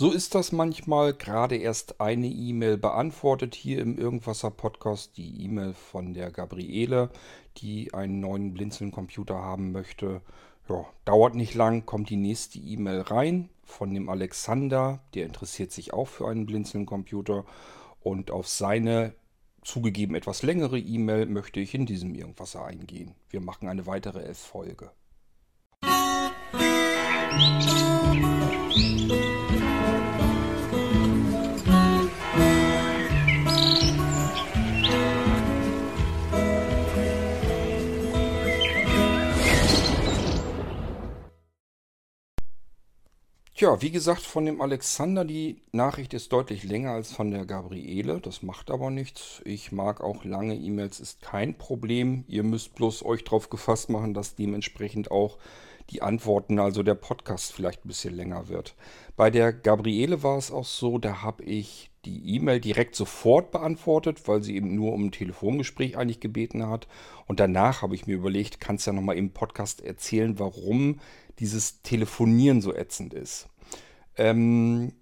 So ist das manchmal. Gerade erst eine E-Mail beantwortet hier im Irgendwasser Podcast. Die E-Mail von der Gabriele, die einen neuen Blinzeln-Computer haben möchte. Ja, dauert nicht lang, kommt die nächste E-Mail rein von dem Alexander. Der interessiert sich auch für einen Blinzeln-Computer. Und auf seine zugegeben etwas längere E-Mail möchte ich in diesem Irgendwasser eingehen. Wir machen eine weitere F-Folge. Tja, wie gesagt, von dem Alexander, die Nachricht ist deutlich länger als von der Gabriele. Das macht aber nichts. Ich mag auch lange E-Mails, ist kein Problem. Ihr müsst bloß euch darauf gefasst machen, dass dementsprechend auch die Antworten, also der Podcast vielleicht ein bisschen länger wird. Bei der Gabriele war es auch so, da habe ich die E-Mail direkt sofort beantwortet, weil sie eben nur um ein Telefongespräch eigentlich gebeten hat. Und danach habe ich mir überlegt, kannst ja nochmal im Podcast erzählen, warum dieses Telefonieren so ätzend ist. Ähm,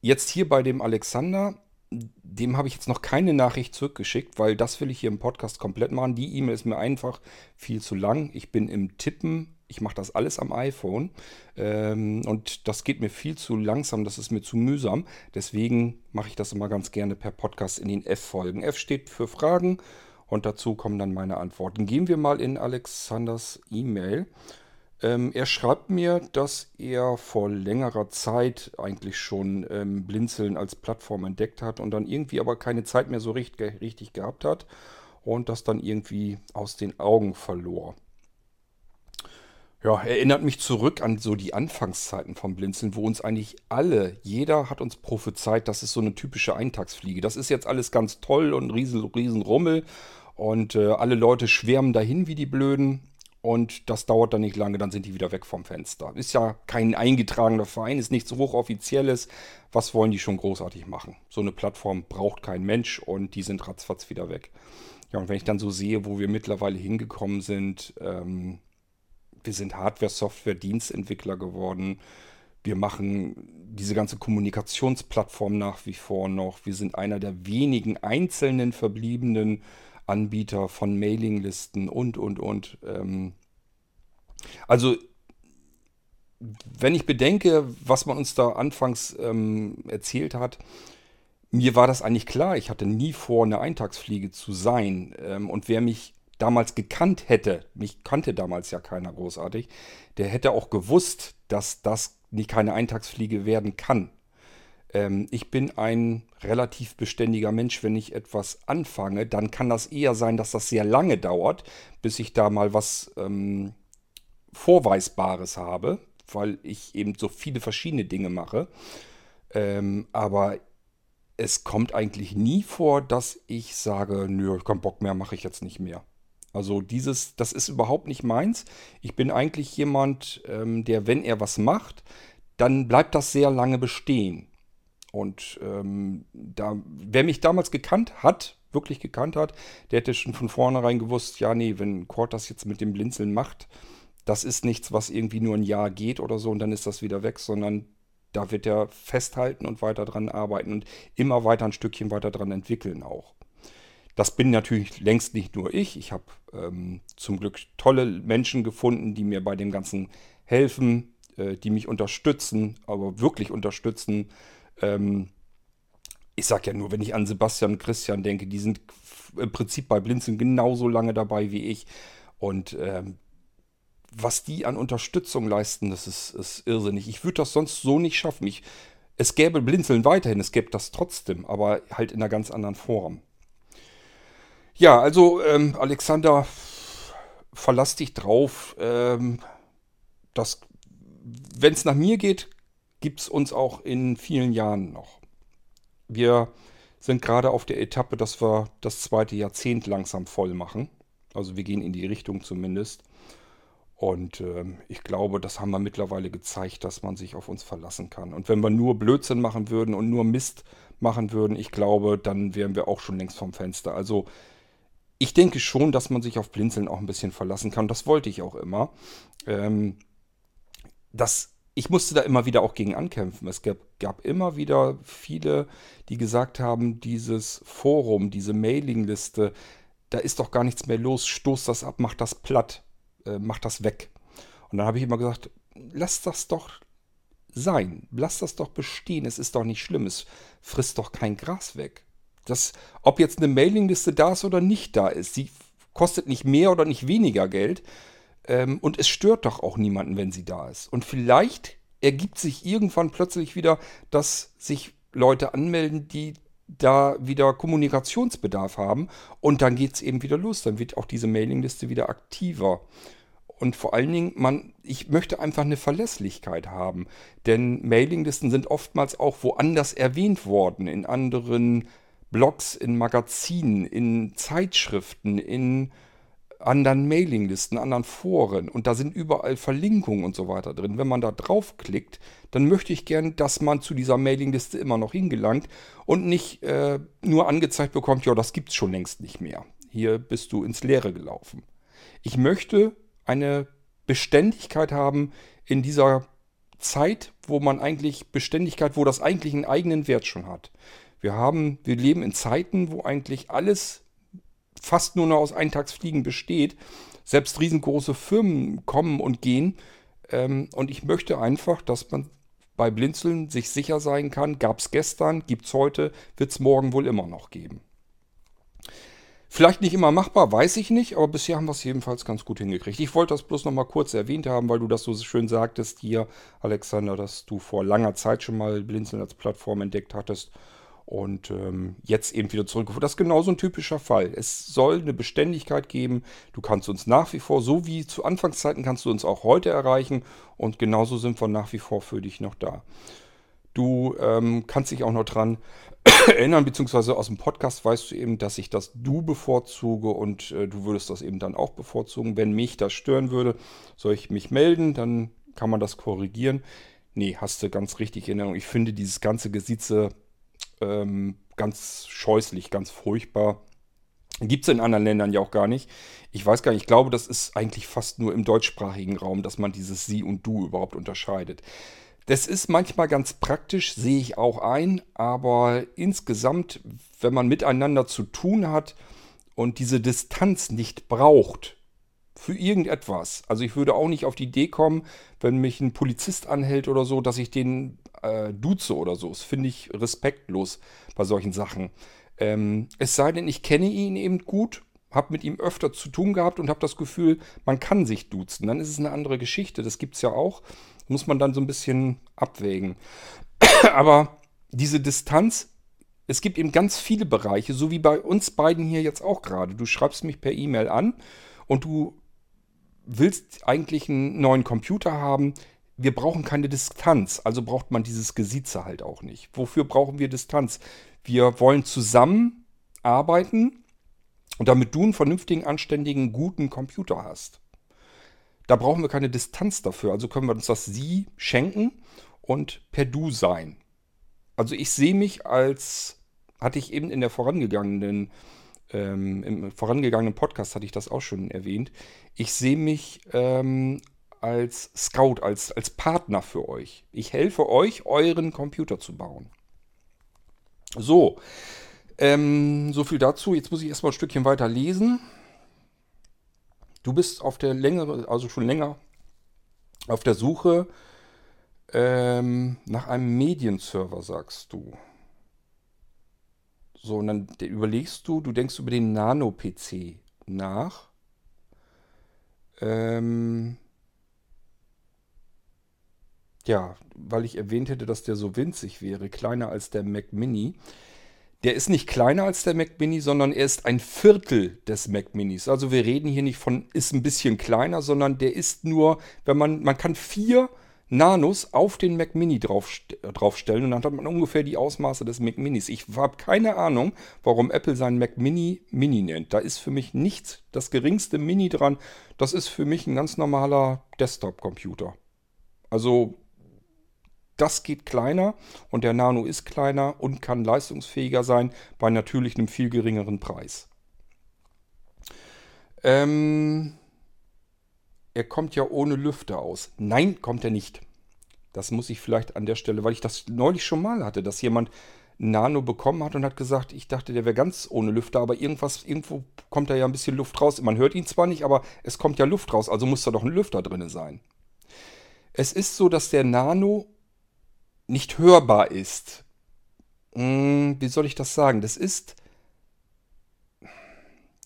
jetzt hier bei dem Alexander, dem habe ich jetzt noch keine Nachricht zurückgeschickt, weil das will ich hier im Podcast komplett machen. Die E-Mail ist mir einfach viel zu lang. Ich bin im Tippen, ich mache das alles am iPhone ähm, und das geht mir viel zu langsam, das ist mir zu mühsam. Deswegen mache ich das immer ganz gerne per Podcast in den F-Folgen. F steht für Fragen und dazu kommen dann meine Antworten. Gehen wir mal in Alexanders E-Mail. Ähm, er schreibt mir, dass er vor längerer Zeit eigentlich schon ähm, Blinzeln als Plattform entdeckt hat und dann irgendwie aber keine Zeit mehr so richtig, richtig gehabt hat und das dann irgendwie aus den Augen verlor. Ja, erinnert mich zurück an so die Anfangszeiten vom Blinzeln, wo uns eigentlich alle, jeder hat uns prophezeit, das ist so eine typische Eintagsfliege. Das ist jetzt alles ganz toll und riesen, riesen Rummel und äh, alle Leute schwärmen dahin wie die Blöden und das dauert dann nicht lange, dann sind die wieder weg vom Fenster. Ist ja kein eingetragener Verein, ist nichts Hochoffizielles. Was wollen die schon großartig machen? So eine Plattform braucht kein Mensch und die sind ratzfatz wieder weg. Ja, und wenn ich dann so sehe, wo wir mittlerweile hingekommen sind, ähm, wir sind Hardware, Software, Dienstentwickler geworden. Wir machen diese ganze Kommunikationsplattform nach wie vor noch. Wir sind einer der wenigen einzelnen verbliebenen Anbieter von Mailinglisten und, und, und. Ähm, also, wenn ich bedenke, was man uns da anfangs ähm, erzählt hat, mir war das eigentlich klar. Ich hatte nie vor, eine Eintagsfliege zu sein. Ähm, und wer mich damals gekannt hätte, mich kannte damals ja keiner großartig, der hätte auch gewusst, dass das nicht keine Eintagsfliege werden kann. Ähm, ich bin ein relativ beständiger Mensch. Wenn ich etwas anfange, dann kann das eher sein, dass das sehr lange dauert, bis ich da mal was ähm, Vorweisbares habe, weil ich eben so viele verschiedene Dinge mache. Ähm, aber es kommt eigentlich nie vor, dass ich sage, nö, ich habe keinen Bock mehr, mache ich jetzt nicht mehr. Also dieses, das ist überhaupt nicht meins. Ich bin eigentlich jemand, ähm, der, wenn er was macht, dann bleibt das sehr lange bestehen. Und ähm, da, wer mich damals gekannt hat, wirklich gekannt hat, der hätte schon von vornherein gewusst, ja, nee, wenn Cord das jetzt mit dem Blinzeln macht, das ist nichts, was irgendwie nur ein Jahr geht oder so und dann ist das wieder weg, sondern da wird er festhalten und weiter dran arbeiten und immer weiter ein Stückchen weiter dran entwickeln auch. Das bin natürlich längst nicht nur ich. Ich habe ähm, zum Glück tolle Menschen gefunden, die mir bei dem Ganzen helfen, äh, die mich unterstützen, aber wirklich unterstützen, ähm, ich sag ja nur, wenn ich an Sebastian und Christian denke, die sind im Prinzip bei Blinzeln genauso lange dabei wie ich. Und ähm, was die an Unterstützung leisten, das ist, ist irrsinnig. Ich würde das sonst so nicht schaffen. Ich, es gäbe Blinzeln weiterhin, es gäbe das trotzdem, aber halt in einer ganz anderen Form. Ja, also ähm, Alexander, verlass dich drauf. Ähm, wenn es nach mir geht, gibt es uns auch in vielen Jahren noch. Wir sind gerade auf der Etappe, dass wir das zweite Jahrzehnt langsam voll machen. Also wir gehen in die Richtung zumindest. Und äh, ich glaube, das haben wir mittlerweile gezeigt, dass man sich auf uns verlassen kann. Und wenn wir nur Blödsinn machen würden und nur Mist machen würden, ich glaube, dann wären wir auch schon längst vom Fenster. Also ich denke schon, dass man sich auf Blinzeln auch ein bisschen verlassen kann. Das wollte ich auch immer. Ähm, das ich musste da immer wieder auch gegen ankämpfen. Es gab, gab immer wieder viele, die gesagt haben, dieses Forum, diese Mailingliste, da ist doch gar nichts mehr los, stoß das ab, mach das platt, äh, mach das weg. Und dann habe ich immer gesagt, lass das doch sein, lass das doch bestehen, es ist doch nicht schlimm, es frisst doch kein Gras weg. Das, ob jetzt eine Mailingliste da ist oder nicht da ist, sie kostet nicht mehr oder nicht weniger Geld. Ähm, und es stört doch auch niemanden, wenn sie da ist. Und vielleicht ergibt sich irgendwann plötzlich wieder, dass sich Leute anmelden, die da wieder Kommunikationsbedarf haben. Und dann geht es eben wieder los. Dann wird auch diese Mailingliste wieder aktiver. Und vor allen Dingen, man, ich möchte einfach eine Verlässlichkeit haben. Denn Mailinglisten sind oftmals auch woanders erwähnt worden, in anderen Blogs, in Magazinen, in Zeitschriften, in anderen Mailinglisten, anderen Foren und da sind überall Verlinkungen und so weiter drin. Wenn man da draufklickt, dann möchte ich gern, dass man zu dieser Mailingliste immer noch hingelangt und nicht äh, nur angezeigt bekommt, ja, das gibt es schon längst nicht mehr. Hier bist du ins Leere gelaufen. Ich möchte eine Beständigkeit haben in dieser Zeit, wo man eigentlich Beständigkeit, wo das eigentlich einen eigenen Wert schon hat. Wir haben, wir leben in Zeiten, wo eigentlich alles fast nur noch aus Eintagsfliegen besteht. Selbst riesengroße Firmen kommen und gehen. Ähm, und ich möchte einfach, dass man bei Blinzeln sich sicher sein kann, gab es gestern, gibt es heute, wird es morgen wohl immer noch geben. Vielleicht nicht immer machbar, weiß ich nicht, aber bisher haben wir es jedenfalls ganz gut hingekriegt. Ich wollte das bloß noch mal kurz erwähnt haben, weil du das so schön sagtest hier, Alexander, dass du vor langer Zeit schon mal Blinzeln als Plattform entdeckt hattest und ähm, jetzt eben wieder zurückgeführt. Das ist genauso ein typischer Fall. Es soll eine Beständigkeit geben. Du kannst uns nach wie vor, so wie zu Anfangszeiten, kannst du uns auch heute erreichen. Und genauso sind wir nach wie vor für dich noch da. Du ähm, kannst dich auch noch dran erinnern, beziehungsweise aus dem Podcast weißt du eben, dass ich das Du bevorzuge und äh, du würdest das eben dann auch bevorzugen. Wenn mich das stören würde, soll ich mich melden, dann kann man das korrigieren. Nee, hast du ganz richtig in Erinnerung. Ich finde dieses ganze Gesitze ähm, ganz scheußlich, ganz furchtbar. Gibt es in anderen Ländern ja auch gar nicht. Ich weiß gar nicht, ich glaube, das ist eigentlich fast nur im deutschsprachigen Raum, dass man dieses Sie und Du überhaupt unterscheidet. Das ist manchmal ganz praktisch, sehe ich auch ein, aber insgesamt, wenn man miteinander zu tun hat und diese Distanz nicht braucht für irgendetwas, also ich würde auch nicht auf die Idee kommen, wenn mich ein Polizist anhält oder so, dass ich den äh, duze oder so. Das finde ich respektlos bei solchen Sachen. Ähm, es sei denn, ich kenne ihn eben gut, habe mit ihm öfter zu tun gehabt und habe das Gefühl, man kann sich duzen. Dann ist es eine andere Geschichte. Das gibt es ja auch. Muss man dann so ein bisschen abwägen. Aber diese Distanz, es gibt eben ganz viele Bereiche, so wie bei uns beiden hier jetzt auch gerade. Du schreibst mich per E-Mail an und du willst eigentlich einen neuen Computer haben, wir brauchen keine Distanz, also braucht man dieses Gesieze halt auch nicht. Wofür brauchen wir Distanz? Wir wollen zusammen arbeiten und damit du einen vernünftigen, anständigen, guten Computer hast. Da brauchen wir keine Distanz dafür, also können wir uns das Sie schenken und per Du sein. Also ich sehe mich als, hatte ich eben in der vorangegangenen, ähm, im vorangegangenen Podcast hatte ich das auch schon erwähnt, ich sehe mich ähm, als Scout, als, als Partner für euch. Ich helfe euch, euren Computer zu bauen. So, ähm, so viel dazu. Jetzt muss ich erstmal ein Stückchen weiter lesen. Du bist auf der längere, also schon länger auf der Suche ähm, nach einem Medienserver, sagst du. So, und dann überlegst du, du denkst über den Nano-PC nach. Ähm, ja, weil ich erwähnt hätte, dass der so winzig wäre, kleiner als der Mac Mini. Der ist nicht kleiner als der Mac Mini, sondern er ist ein Viertel des Mac Minis. Also wir reden hier nicht von ist ein bisschen kleiner, sondern der ist nur, wenn man, man kann vier Nanos auf den Mac Mini drauf, draufstellen und dann hat man ungefähr die Ausmaße des Mac Minis. Ich habe keine Ahnung, warum Apple seinen Mac Mini Mini nennt. Da ist für mich nichts, das geringste Mini dran. Das ist für mich ein ganz normaler Desktop-Computer. Also das geht kleiner und der Nano ist kleiner und kann leistungsfähiger sein bei natürlich einem viel geringeren Preis. Ähm, er kommt ja ohne Lüfter aus. Nein, kommt er nicht. Das muss ich vielleicht an der Stelle, weil ich das neulich schon mal hatte, dass jemand Nano bekommen hat und hat gesagt, ich dachte, der wäre ganz ohne Lüfter, aber irgendwas, irgendwo kommt da ja ein bisschen Luft raus. Man hört ihn zwar nicht, aber es kommt ja Luft raus, also muss da doch ein Lüfter drin sein. Es ist so, dass der Nano nicht hörbar ist. Hm, wie soll ich das sagen? Das ist.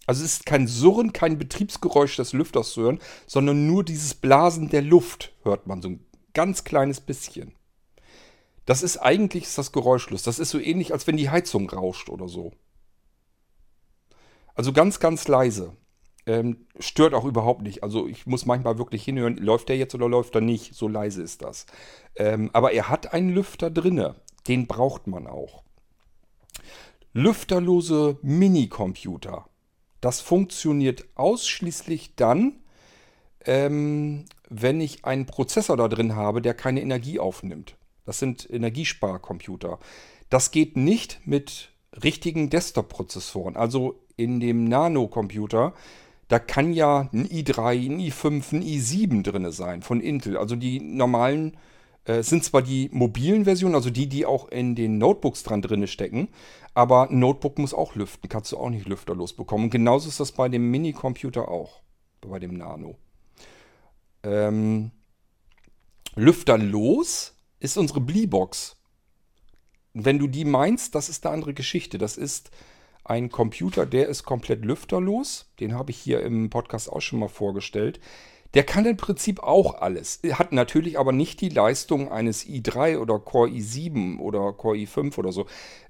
Also es ist kein Surren, kein Betriebsgeräusch des Lüfters zu hören, sondern nur dieses Blasen der Luft hört man so ein ganz kleines bisschen. Das ist eigentlich ist das geräuschlos. Das ist so ähnlich, als wenn die Heizung rauscht oder so. Also ganz, ganz leise. Ähm, stört auch überhaupt nicht. Also ich muss manchmal wirklich hinhören, läuft der jetzt oder läuft er nicht. So leise ist das. Ähm, aber er hat einen Lüfter drinne. Den braucht man auch. Lüfterlose Minicomputer. Das funktioniert ausschließlich dann, ähm, wenn ich einen Prozessor da drin habe, der keine Energie aufnimmt. Das sind Energiesparcomputer. Das geht nicht mit richtigen Desktop-Prozessoren. Also in dem Nano-Computer, da kann ja ein i3, ein i5, ein i7 drin sein von Intel. Also die normalen äh, sind zwar die mobilen Versionen, also die, die auch in den Notebooks dran drin stecken, aber ein Notebook muss auch lüften, kannst du auch nicht lüfterlos bekommen. Genauso ist das bei dem Mini-Computer auch, bei dem Nano. Ähm, lüfterlos ist unsere Bleebox. Wenn du die meinst, das ist eine andere Geschichte. Das ist ein Computer, der ist komplett lüfterlos. Den habe ich hier im Podcast auch schon mal vorgestellt. Der kann im Prinzip auch alles. Hat natürlich aber nicht die Leistung eines i3 oder Core i7 oder Core i5 oder so.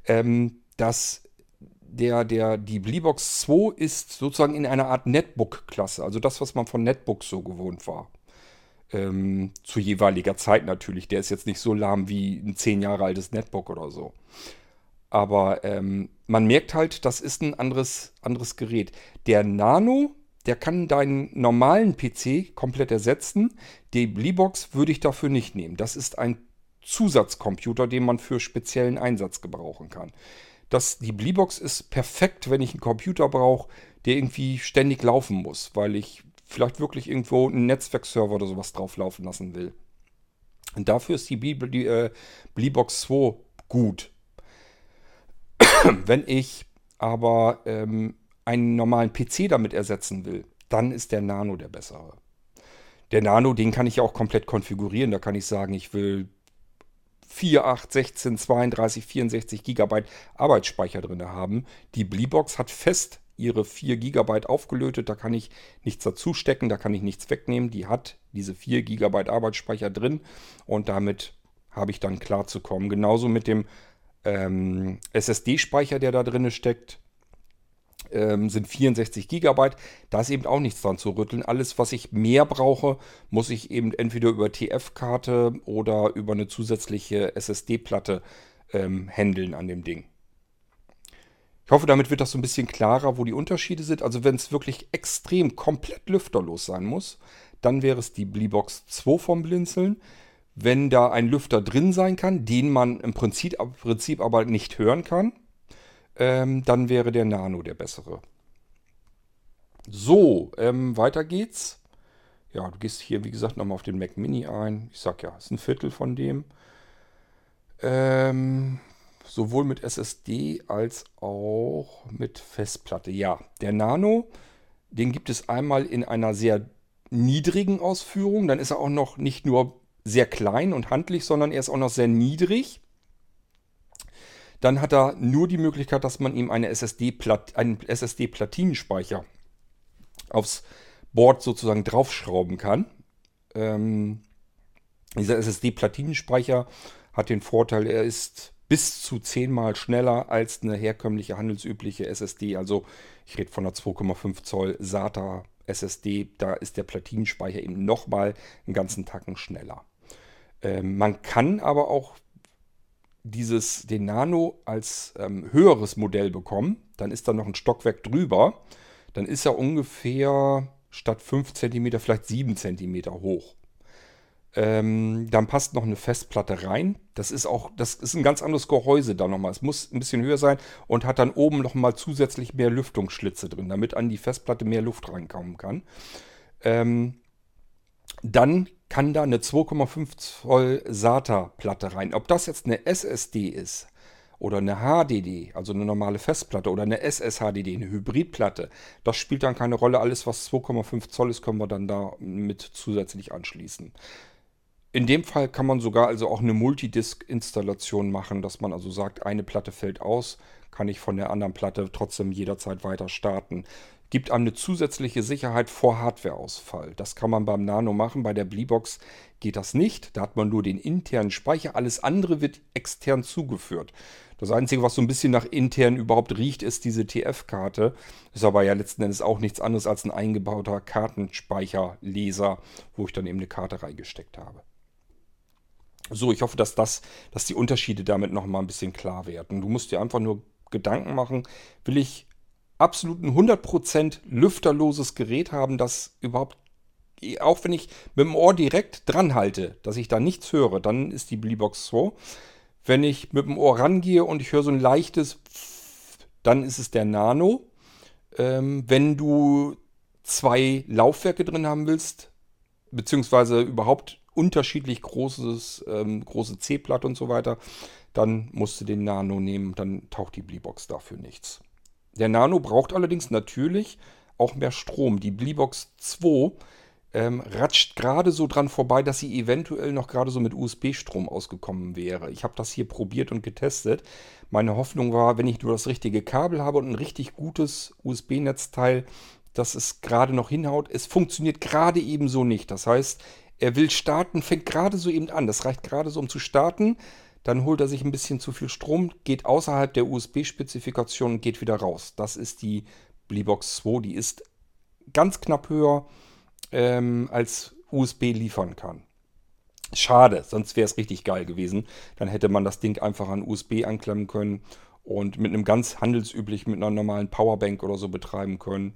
Ähm, das, der, der, die Bleebox 2 ist sozusagen in einer Art Netbook-Klasse. Also das, was man von Netbooks so gewohnt war. Ähm, zu jeweiliger Zeit natürlich. Der ist jetzt nicht so lahm wie ein 10 Jahre altes Netbook oder so. Aber ähm, man merkt halt, das ist ein anderes, anderes Gerät. Der Nano, der kann deinen normalen PC komplett ersetzen. Die Bleebox würde ich dafür nicht nehmen. Das ist ein Zusatzcomputer, den man für speziellen Einsatz gebrauchen kann. Das, die Bleebox ist perfekt, wenn ich einen Computer brauche, der irgendwie ständig laufen muss, weil ich vielleicht wirklich irgendwo einen Netzwerkserver oder sowas drauflaufen lassen will. Und dafür ist die, Bibel, die äh, Bleebox 2 gut. Wenn ich aber ähm, einen normalen PC damit ersetzen will, dann ist der Nano der bessere. Der Nano, den kann ich ja auch komplett konfigurieren. Da kann ich sagen, ich will 4, 8, 16, 32, 64 Gigabyte Arbeitsspeicher drin haben. Die Bleebox hat fest ihre 4 GB aufgelötet. Da kann ich nichts dazu stecken, da kann ich nichts wegnehmen. Die hat diese 4 GB Arbeitsspeicher drin und damit habe ich dann klar zu kommen. Genauso mit dem ähm, SSD-Speicher, der da drin steckt. Ähm, sind 64 GB. Da ist eben auch nichts dran zu rütteln. Alles, was ich mehr brauche, muss ich eben entweder über TF-Karte oder über eine zusätzliche SSD-Platte ähm, handeln an dem Ding. Ich hoffe, damit wird das so ein bisschen klarer, wo die Unterschiede sind. Also wenn es wirklich extrem komplett lüfterlos sein muss, dann wäre es die Bleebox 2 vom Blinzeln. Wenn da ein Lüfter drin sein kann, den man im Prinzip, im Prinzip aber nicht hören kann, ähm, dann wäre der Nano der bessere. So, ähm, weiter geht's. Ja, du gehst hier, wie gesagt, nochmal auf den Mac Mini ein. Ich sag ja, ist ein Viertel von dem. Ähm, sowohl mit SSD als auch mit Festplatte. Ja, der Nano, den gibt es einmal in einer sehr niedrigen Ausführung. Dann ist er auch noch nicht nur sehr klein und handlich, sondern er ist auch noch sehr niedrig. Dann hat er nur die Möglichkeit, dass man ihm eine SSD einen SSD-Platinenspeicher aufs Board sozusagen draufschrauben kann. Ähm, dieser SSD-Platinenspeicher hat den Vorteil, er ist bis zu zehnmal schneller als eine herkömmliche handelsübliche SSD. Also ich rede von einer 2,5 Zoll SATA SSD. Da ist der Platinenspeicher eben nochmal einen ganzen Tacken schneller. Ähm, man kann aber auch dieses, den Nano als ähm, höheres Modell bekommen. Dann ist da noch ein Stockwerk drüber. Dann ist er ungefähr statt 5 cm vielleicht 7 cm hoch. Ähm, dann passt noch eine Festplatte rein. Das ist auch, das ist ein ganz anderes Gehäuse da nochmal. Es muss ein bisschen höher sein und hat dann oben nochmal zusätzlich mehr Lüftungsschlitze drin, damit an die Festplatte mehr Luft reinkommen kann. Ähm, dann kann da eine 2,5 Zoll SATA-Platte rein. Ob das jetzt eine SSD ist oder eine HDD, also eine normale Festplatte oder eine SSHDD, eine Hybridplatte, das spielt dann keine Rolle. Alles, was 2,5 Zoll ist, können wir dann da mit zusätzlich anschließen. In dem Fall kann man sogar also auch eine Multidisk-Installation machen, dass man also sagt, eine Platte fällt aus, kann ich von der anderen Platte trotzdem jederzeit weiter starten. Gibt einem eine zusätzliche Sicherheit vor Hardwareausfall. Das kann man beim Nano machen. Bei der Bleebox geht das nicht. Da hat man nur den internen Speicher. Alles andere wird extern zugeführt. Das Einzige, was so ein bisschen nach intern überhaupt riecht, ist diese TF-Karte. Ist aber ja letzten Endes auch nichts anderes als ein eingebauter Kartenspeicherleser, wo ich dann eben eine Karte reingesteckt habe. So, ich hoffe, dass das, dass die Unterschiede damit nochmal ein bisschen klar werden. Du musst dir einfach nur Gedanken machen, will ich absolut ein 100% lüfterloses Gerät haben, das überhaupt, auch wenn ich mit dem Ohr direkt dran halte, dass ich da nichts höre, dann ist die Bleebox 2. Wenn ich mit dem Ohr rangehe und ich höre so ein leichtes, dann ist es der Nano. Ähm, wenn du zwei Laufwerke drin haben willst, beziehungsweise überhaupt unterschiedlich großes, ähm, große C-Platte und so weiter, dann musst du den Nano nehmen, dann taucht die Bleebox dafür nichts. Der Nano braucht allerdings natürlich auch mehr Strom. Die Bleebox 2 ähm, ratscht gerade so dran vorbei, dass sie eventuell noch gerade so mit USB-Strom ausgekommen wäre. Ich habe das hier probiert und getestet. Meine Hoffnung war, wenn ich nur das richtige Kabel habe und ein richtig gutes USB-Netzteil, dass es gerade noch hinhaut. Es funktioniert gerade ebenso nicht. Das heißt, er will starten, fängt gerade so eben an. Das reicht gerade so, um zu starten. Dann holt er sich ein bisschen zu viel Strom, geht außerhalb der USB-Spezifikation und geht wieder raus. Das ist die Bleebox 2. Die ist ganz knapp höher, ähm, als USB liefern kann. Schade, sonst wäre es richtig geil gewesen. Dann hätte man das Ding einfach an USB anklemmen können und mit einem ganz handelsüblich, mit einer normalen Powerbank oder so betreiben können.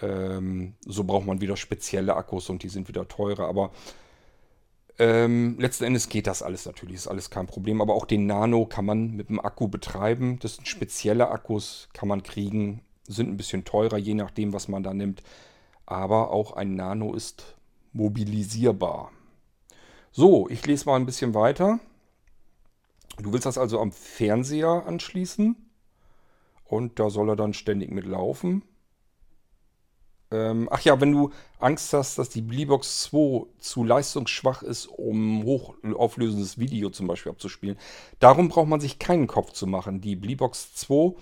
Ähm, so braucht man wieder spezielle Akkus und die sind wieder teurer. Aber ähm, letzten Endes geht das alles natürlich, ist alles kein Problem. Aber auch den Nano kann man mit dem Akku betreiben. Das sind spezielle Akkus, kann man kriegen, sind ein bisschen teurer, je nachdem, was man da nimmt. Aber auch ein Nano ist mobilisierbar. So, ich lese mal ein bisschen weiter. Du willst das also am Fernseher anschließen und da soll er dann ständig mitlaufen. Ähm, ach ja, wenn du Angst hast, dass die Bleebox 2 zu leistungsschwach ist, um hochauflösendes Video zum Beispiel abzuspielen, darum braucht man sich keinen Kopf zu machen. Die Bleebox 2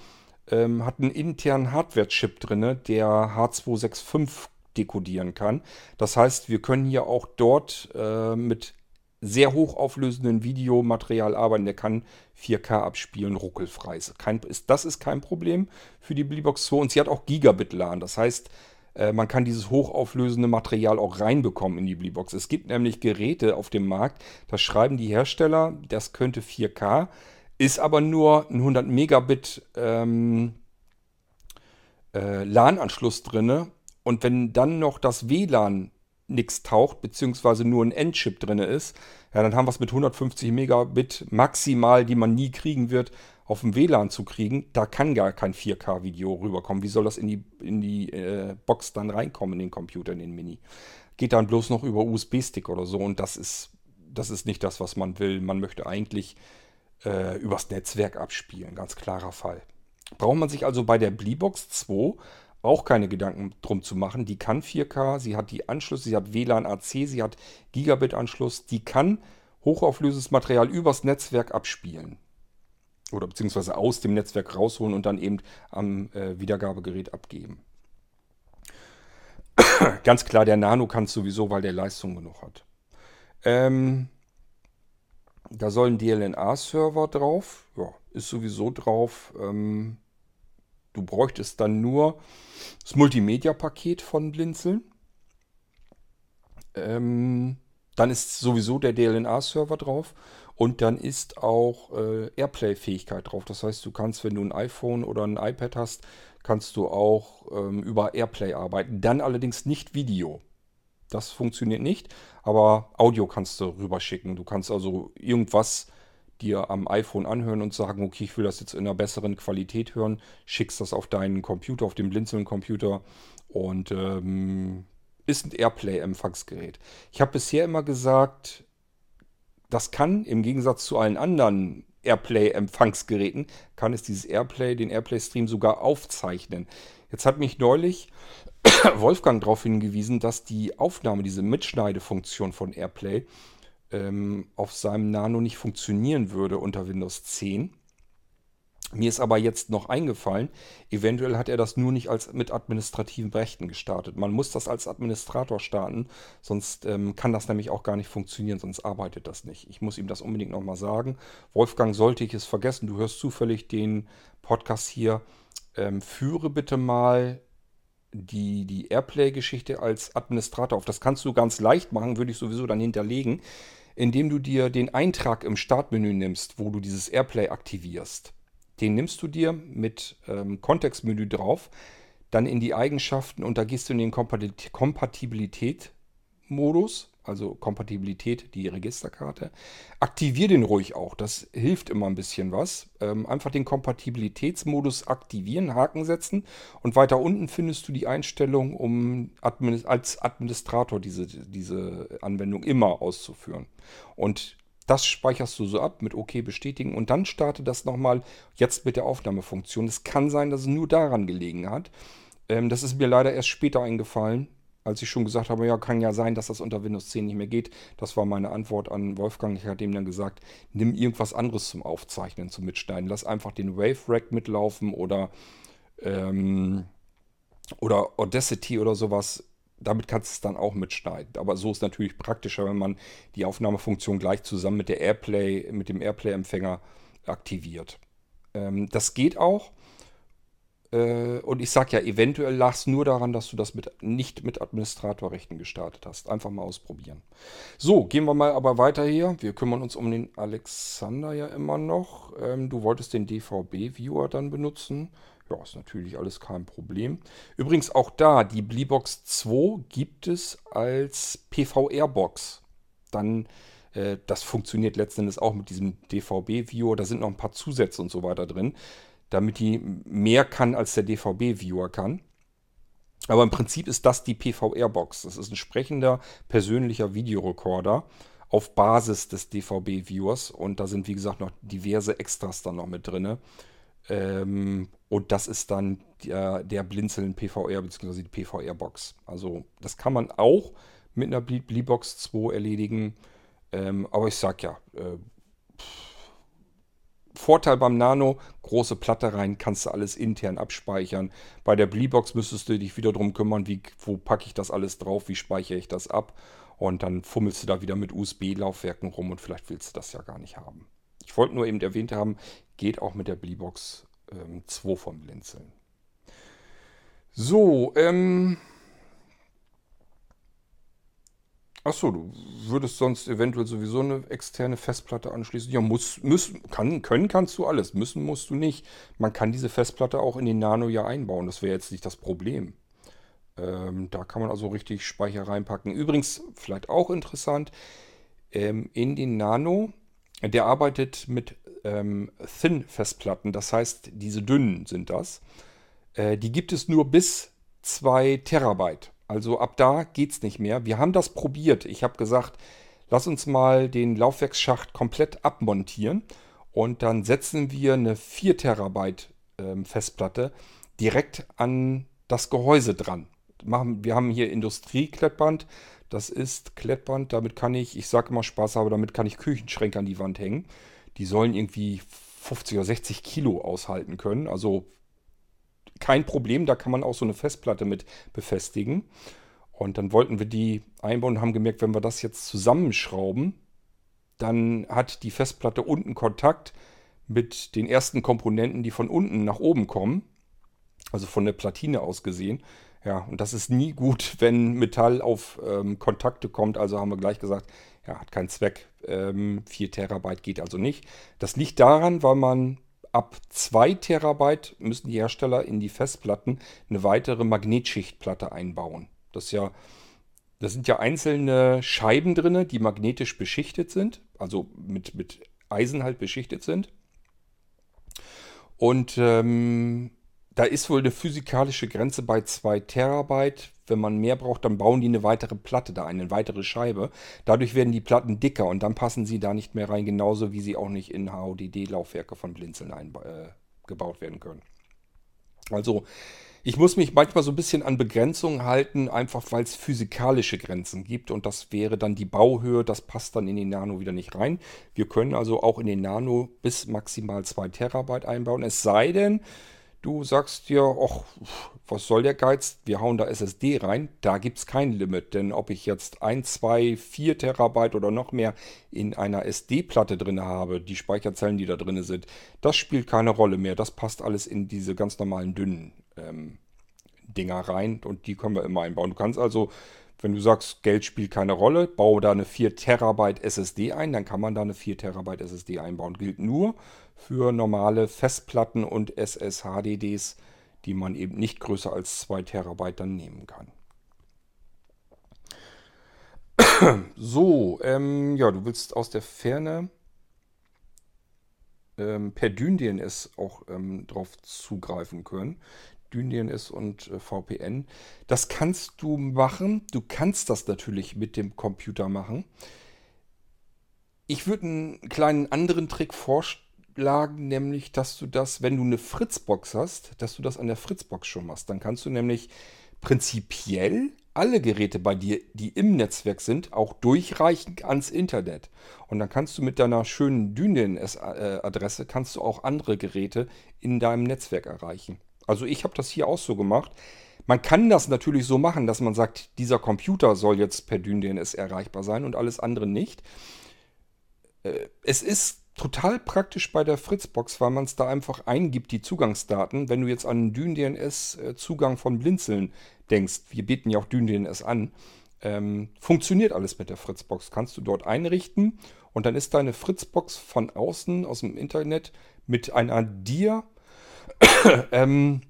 ähm, hat einen internen Hardware-Chip drin, der H265 dekodieren kann. Das heißt, wir können hier auch dort äh, mit sehr hochauflösenden Videomaterial arbeiten. Der kann 4K abspielen, ruckelfrei. Kein, ist, das ist kein Problem für die Bleebox 2 und sie hat auch Gigabit LAN. Das heißt, äh, man kann dieses hochauflösende Material auch reinbekommen in die Bleebox. Es gibt nämlich Geräte auf dem Markt, da schreiben die Hersteller, das könnte 4K, ist aber nur ein 100 Megabit ähm, äh, LAN-Anschluss drin. Und wenn dann noch das WLAN nichts taucht, beziehungsweise nur ein Endchip drin ist, ja, dann haben wir es mit 150 Megabit maximal, die man nie kriegen wird, auf dem WLAN zu kriegen, da kann gar kein 4K-Video rüberkommen. Wie soll das in die, in die äh, Box dann reinkommen, in den Computer, in den Mini? Geht dann bloß noch über USB-Stick oder so und das ist, das ist nicht das, was man will. Man möchte eigentlich äh, übers Netzwerk abspielen, ganz klarer Fall. Braucht man sich also bei der Bleebox 2 auch keine Gedanken drum zu machen. Die kann 4K, sie hat die Anschlüsse, sie hat WLAN AC, sie hat Gigabit-Anschluss, die kann hochauflösendes Material übers Netzwerk abspielen oder beziehungsweise aus dem Netzwerk rausholen und dann eben am äh, Wiedergabegerät abgeben. Ganz klar, der Nano kann es sowieso, weil der Leistung genug hat. Ähm, da soll ein DLNA-Server drauf. Ja, ist sowieso drauf. Ähm, du bräuchtest dann nur das Multimedia-Paket von Blinzeln. Ähm, dann ist sowieso der DLNA-Server drauf. Und dann ist auch äh, Airplay-Fähigkeit drauf. Das heißt, du kannst, wenn du ein iPhone oder ein iPad hast, kannst du auch ähm, über Airplay arbeiten. Dann allerdings nicht Video. Das funktioniert nicht, aber Audio kannst du rüberschicken. Du kannst also irgendwas dir am iPhone anhören und sagen, okay, ich will das jetzt in einer besseren Qualität hören, schickst das auf deinen Computer, auf den Blinzeln-Computer und ähm, ist ein Airplay-Empfangsgerät. Ich habe bisher immer gesagt, das kann im Gegensatz zu allen anderen Airplay-Empfangsgeräten, kann es dieses Airplay, den Airplay-Stream sogar aufzeichnen. Jetzt hat mich neulich Wolfgang darauf hingewiesen, dass die Aufnahme, diese Mitschneidefunktion von Airplay ähm, auf seinem Nano nicht funktionieren würde unter Windows 10. Mir ist aber jetzt noch eingefallen, eventuell hat er das nur nicht als mit administrativen Rechten gestartet. Man muss das als Administrator starten, sonst ähm, kann das nämlich auch gar nicht funktionieren, sonst arbeitet das nicht. Ich muss ihm das unbedingt nochmal sagen. Wolfgang, sollte ich es vergessen, du hörst zufällig den Podcast hier, ähm, führe bitte mal die, die Airplay-Geschichte als Administrator auf. Das kannst du ganz leicht machen, würde ich sowieso dann hinterlegen, indem du dir den Eintrag im Startmenü nimmst, wo du dieses Airplay aktivierst. Den nimmst du dir mit ähm, Kontextmenü drauf, dann in die Eigenschaften und da gehst du in den Kompatibilität-Modus, also Kompatibilität, die Registerkarte. Aktivier den ruhig auch, das hilft immer ein bisschen was. Ähm, einfach den Kompatibilitätsmodus aktivieren, Haken setzen und weiter unten findest du die Einstellung, um administ als Administrator diese, diese Anwendung immer auszuführen. Und das speicherst du so ab mit OK bestätigen und dann starte das nochmal jetzt mit der Aufnahmefunktion. Es kann sein, dass es nur daran gelegen hat. Ähm, das ist mir leider erst später eingefallen, als ich schon gesagt habe, ja, kann ja sein, dass das unter Windows 10 nicht mehr geht. Das war meine Antwort an Wolfgang. Ich hatte ihm dann gesagt, nimm irgendwas anderes zum Aufzeichnen, zum Mitschneiden. Lass einfach den Wave Rack mitlaufen oder, ähm, oder Audacity oder sowas damit kannst du es dann auch mitschneiden. Aber so ist natürlich praktischer, wenn man die Aufnahmefunktion gleich zusammen mit der Airplay, mit dem Airplay-Empfänger aktiviert. Ähm, das geht auch. Äh, und ich sage ja, eventuell lag es nur daran, dass du das mit, nicht mit Administratorrechten gestartet hast. Einfach mal ausprobieren. So, gehen wir mal aber weiter hier. Wir kümmern uns um den Alexander ja immer noch. Ähm, du wolltest den DVB-Viewer dann benutzen. Ja, ist natürlich alles kein Problem. Übrigens auch da, die Bleebox 2 gibt es als PVR-Box. Dann, äh, das funktioniert letzten Endes auch mit diesem DVB-Viewer. Da sind noch ein paar Zusätze und so weiter drin, damit die mehr kann, als der DVB-Viewer kann. Aber im Prinzip ist das die PVR-Box. Das ist ein sprechender persönlicher Videorekorder auf Basis des DVB-Viewers. Und da sind, wie gesagt, noch diverse Extras dann noch mit drin. Ähm, und das ist dann der, der Blinzeln PVR bzw. die PVR-Box. Also das kann man auch mit einer Bleebox 2 erledigen. Ähm, aber ich sag ja, äh, Vorteil beim Nano, große Platte rein, kannst du alles intern abspeichern. Bei der Bleebox müsstest du dich wieder darum kümmern, wie, wo packe ich das alles drauf, wie speichere ich das ab. Und dann fummelst du da wieder mit USB-Laufwerken rum und vielleicht willst du das ja gar nicht haben. Ich wollte nur eben erwähnt haben, geht auch mit der Bleebox ähm, 2 vom Blinzeln. So, ähm. Achso, du würdest sonst eventuell sowieso eine externe Festplatte anschließen. Ja, muss, muss, kann, können kannst du alles, müssen musst du nicht. Man kann diese Festplatte auch in den Nano ja einbauen, das wäre jetzt nicht das Problem. Ähm, da kann man also richtig Speicher reinpacken. Übrigens, vielleicht auch interessant, ähm, in den Nano, der arbeitet mit ähm, Thin-Festplatten, das heißt, diese dünnen sind das. Äh, die gibt es nur bis 2 Terabyte. Also ab da geht es nicht mehr. Wir haben das probiert. Ich habe gesagt, lass uns mal den Laufwerksschacht komplett abmontieren und dann setzen wir eine 4 Terabyte ähm, Festplatte direkt an das Gehäuse dran. Wir haben hier Industrieklettband. Das ist Klettband. Damit kann ich, ich sage immer Spaß, aber damit kann ich Küchenschränke an die Wand hängen. Die sollen irgendwie 50 oder 60 Kilo aushalten können. Also kein Problem, da kann man auch so eine Festplatte mit befestigen. Und dann wollten wir die einbauen und haben gemerkt, wenn wir das jetzt zusammenschrauben, dann hat die Festplatte unten Kontakt mit den ersten Komponenten, die von unten nach oben kommen. Also von der Platine aus gesehen. Ja, und das ist nie gut, wenn Metall auf ähm, Kontakte kommt. Also haben wir gleich gesagt, ja, hat keinen Zweck. Ähm, 4 Terabyte geht also nicht. Das liegt daran, weil man ab 2 Terabyte müssen die Hersteller in die Festplatten eine weitere Magnetschichtplatte einbauen. Das ja, das sind ja einzelne Scheiben drin, die magnetisch beschichtet sind, also mit, mit Eisen halt beschichtet sind. Und ähm, da ist wohl eine physikalische Grenze bei 2 Terabyte, Wenn man mehr braucht, dann bauen die eine weitere Platte da ein, eine weitere Scheibe. Dadurch werden die Platten dicker und dann passen sie da nicht mehr rein, genauso wie sie auch nicht in HODD-Laufwerke von Blinzeln eingebaut äh, werden können. Also ich muss mich manchmal so ein bisschen an Begrenzungen halten, einfach weil es physikalische Grenzen gibt und das wäre dann die Bauhöhe, das passt dann in den Nano wieder nicht rein. Wir können also auch in den Nano bis maximal 2 Terabyte einbauen, es sei denn, du sagst dir, ach, was soll der Geiz, wir hauen da SSD rein, da gibt es kein Limit, denn ob ich jetzt 1, 2, 4 Terabyte oder noch mehr in einer SD-Platte drin habe, die Speicherzellen, die da drin sind, das spielt keine Rolle mehr, das passt alles in diese ganz normalen dünnen ähm, Dinger rein und die können wir immer einbauen. Du kannst also, wenn du sagst, Geld spielt keine Rolle, baue da eine 4 Terabyte SSD ein, dann kann man da eine 4 Terabyte SSD einbauen. Gilt nur für normale Festplatten und SSHDDs, die man eben nicht größer als 2 Terabyte dann nehmen kann. So, ähm, ja, du willst aus der Ferne ähm, per DynDNS auch ähm, drauf zugreifen können. DynDNS und äh, VPN. Das kannst du machen. Du kannst das natürlich mit dem Computer machen. Ich würde einen kleinen anderen Trick vorschlagen, nämlich, dass du das, wenn du eine Fritzbox hast, dass du das an der Fritzbox schon machst. Dann kannst du nämlich prinzipiell alle Geräte bei dir, die im Netzwerk sind, auch durchreichen ans Internet. Und dann kannst du mit deiner schönen DynDNS-Adresse, kannst du auch andere Geräte in deinem Netzwerk erreichen. Also ich habe das hier auch so gemacht. Man kann das natürlich so machen, dass man sagt, dieser Computer soll jetzt per DynDNS erreichbar sein und alles andere nicht. Äh, es ist total praktisch bei der Fritzbox, weil man es da einfach eingibt, die Zugangsdaten. Wenn du jetzt an DynDNS-Zugang von Blinzeln denkst, wir bieten ja auch DynDNS an, ähm, funktioniert alles mit der Fritzbox. Kannst du dort einrichten und dann ist deine Fritzbox von außen aus dem Internet mit einer dir ähm,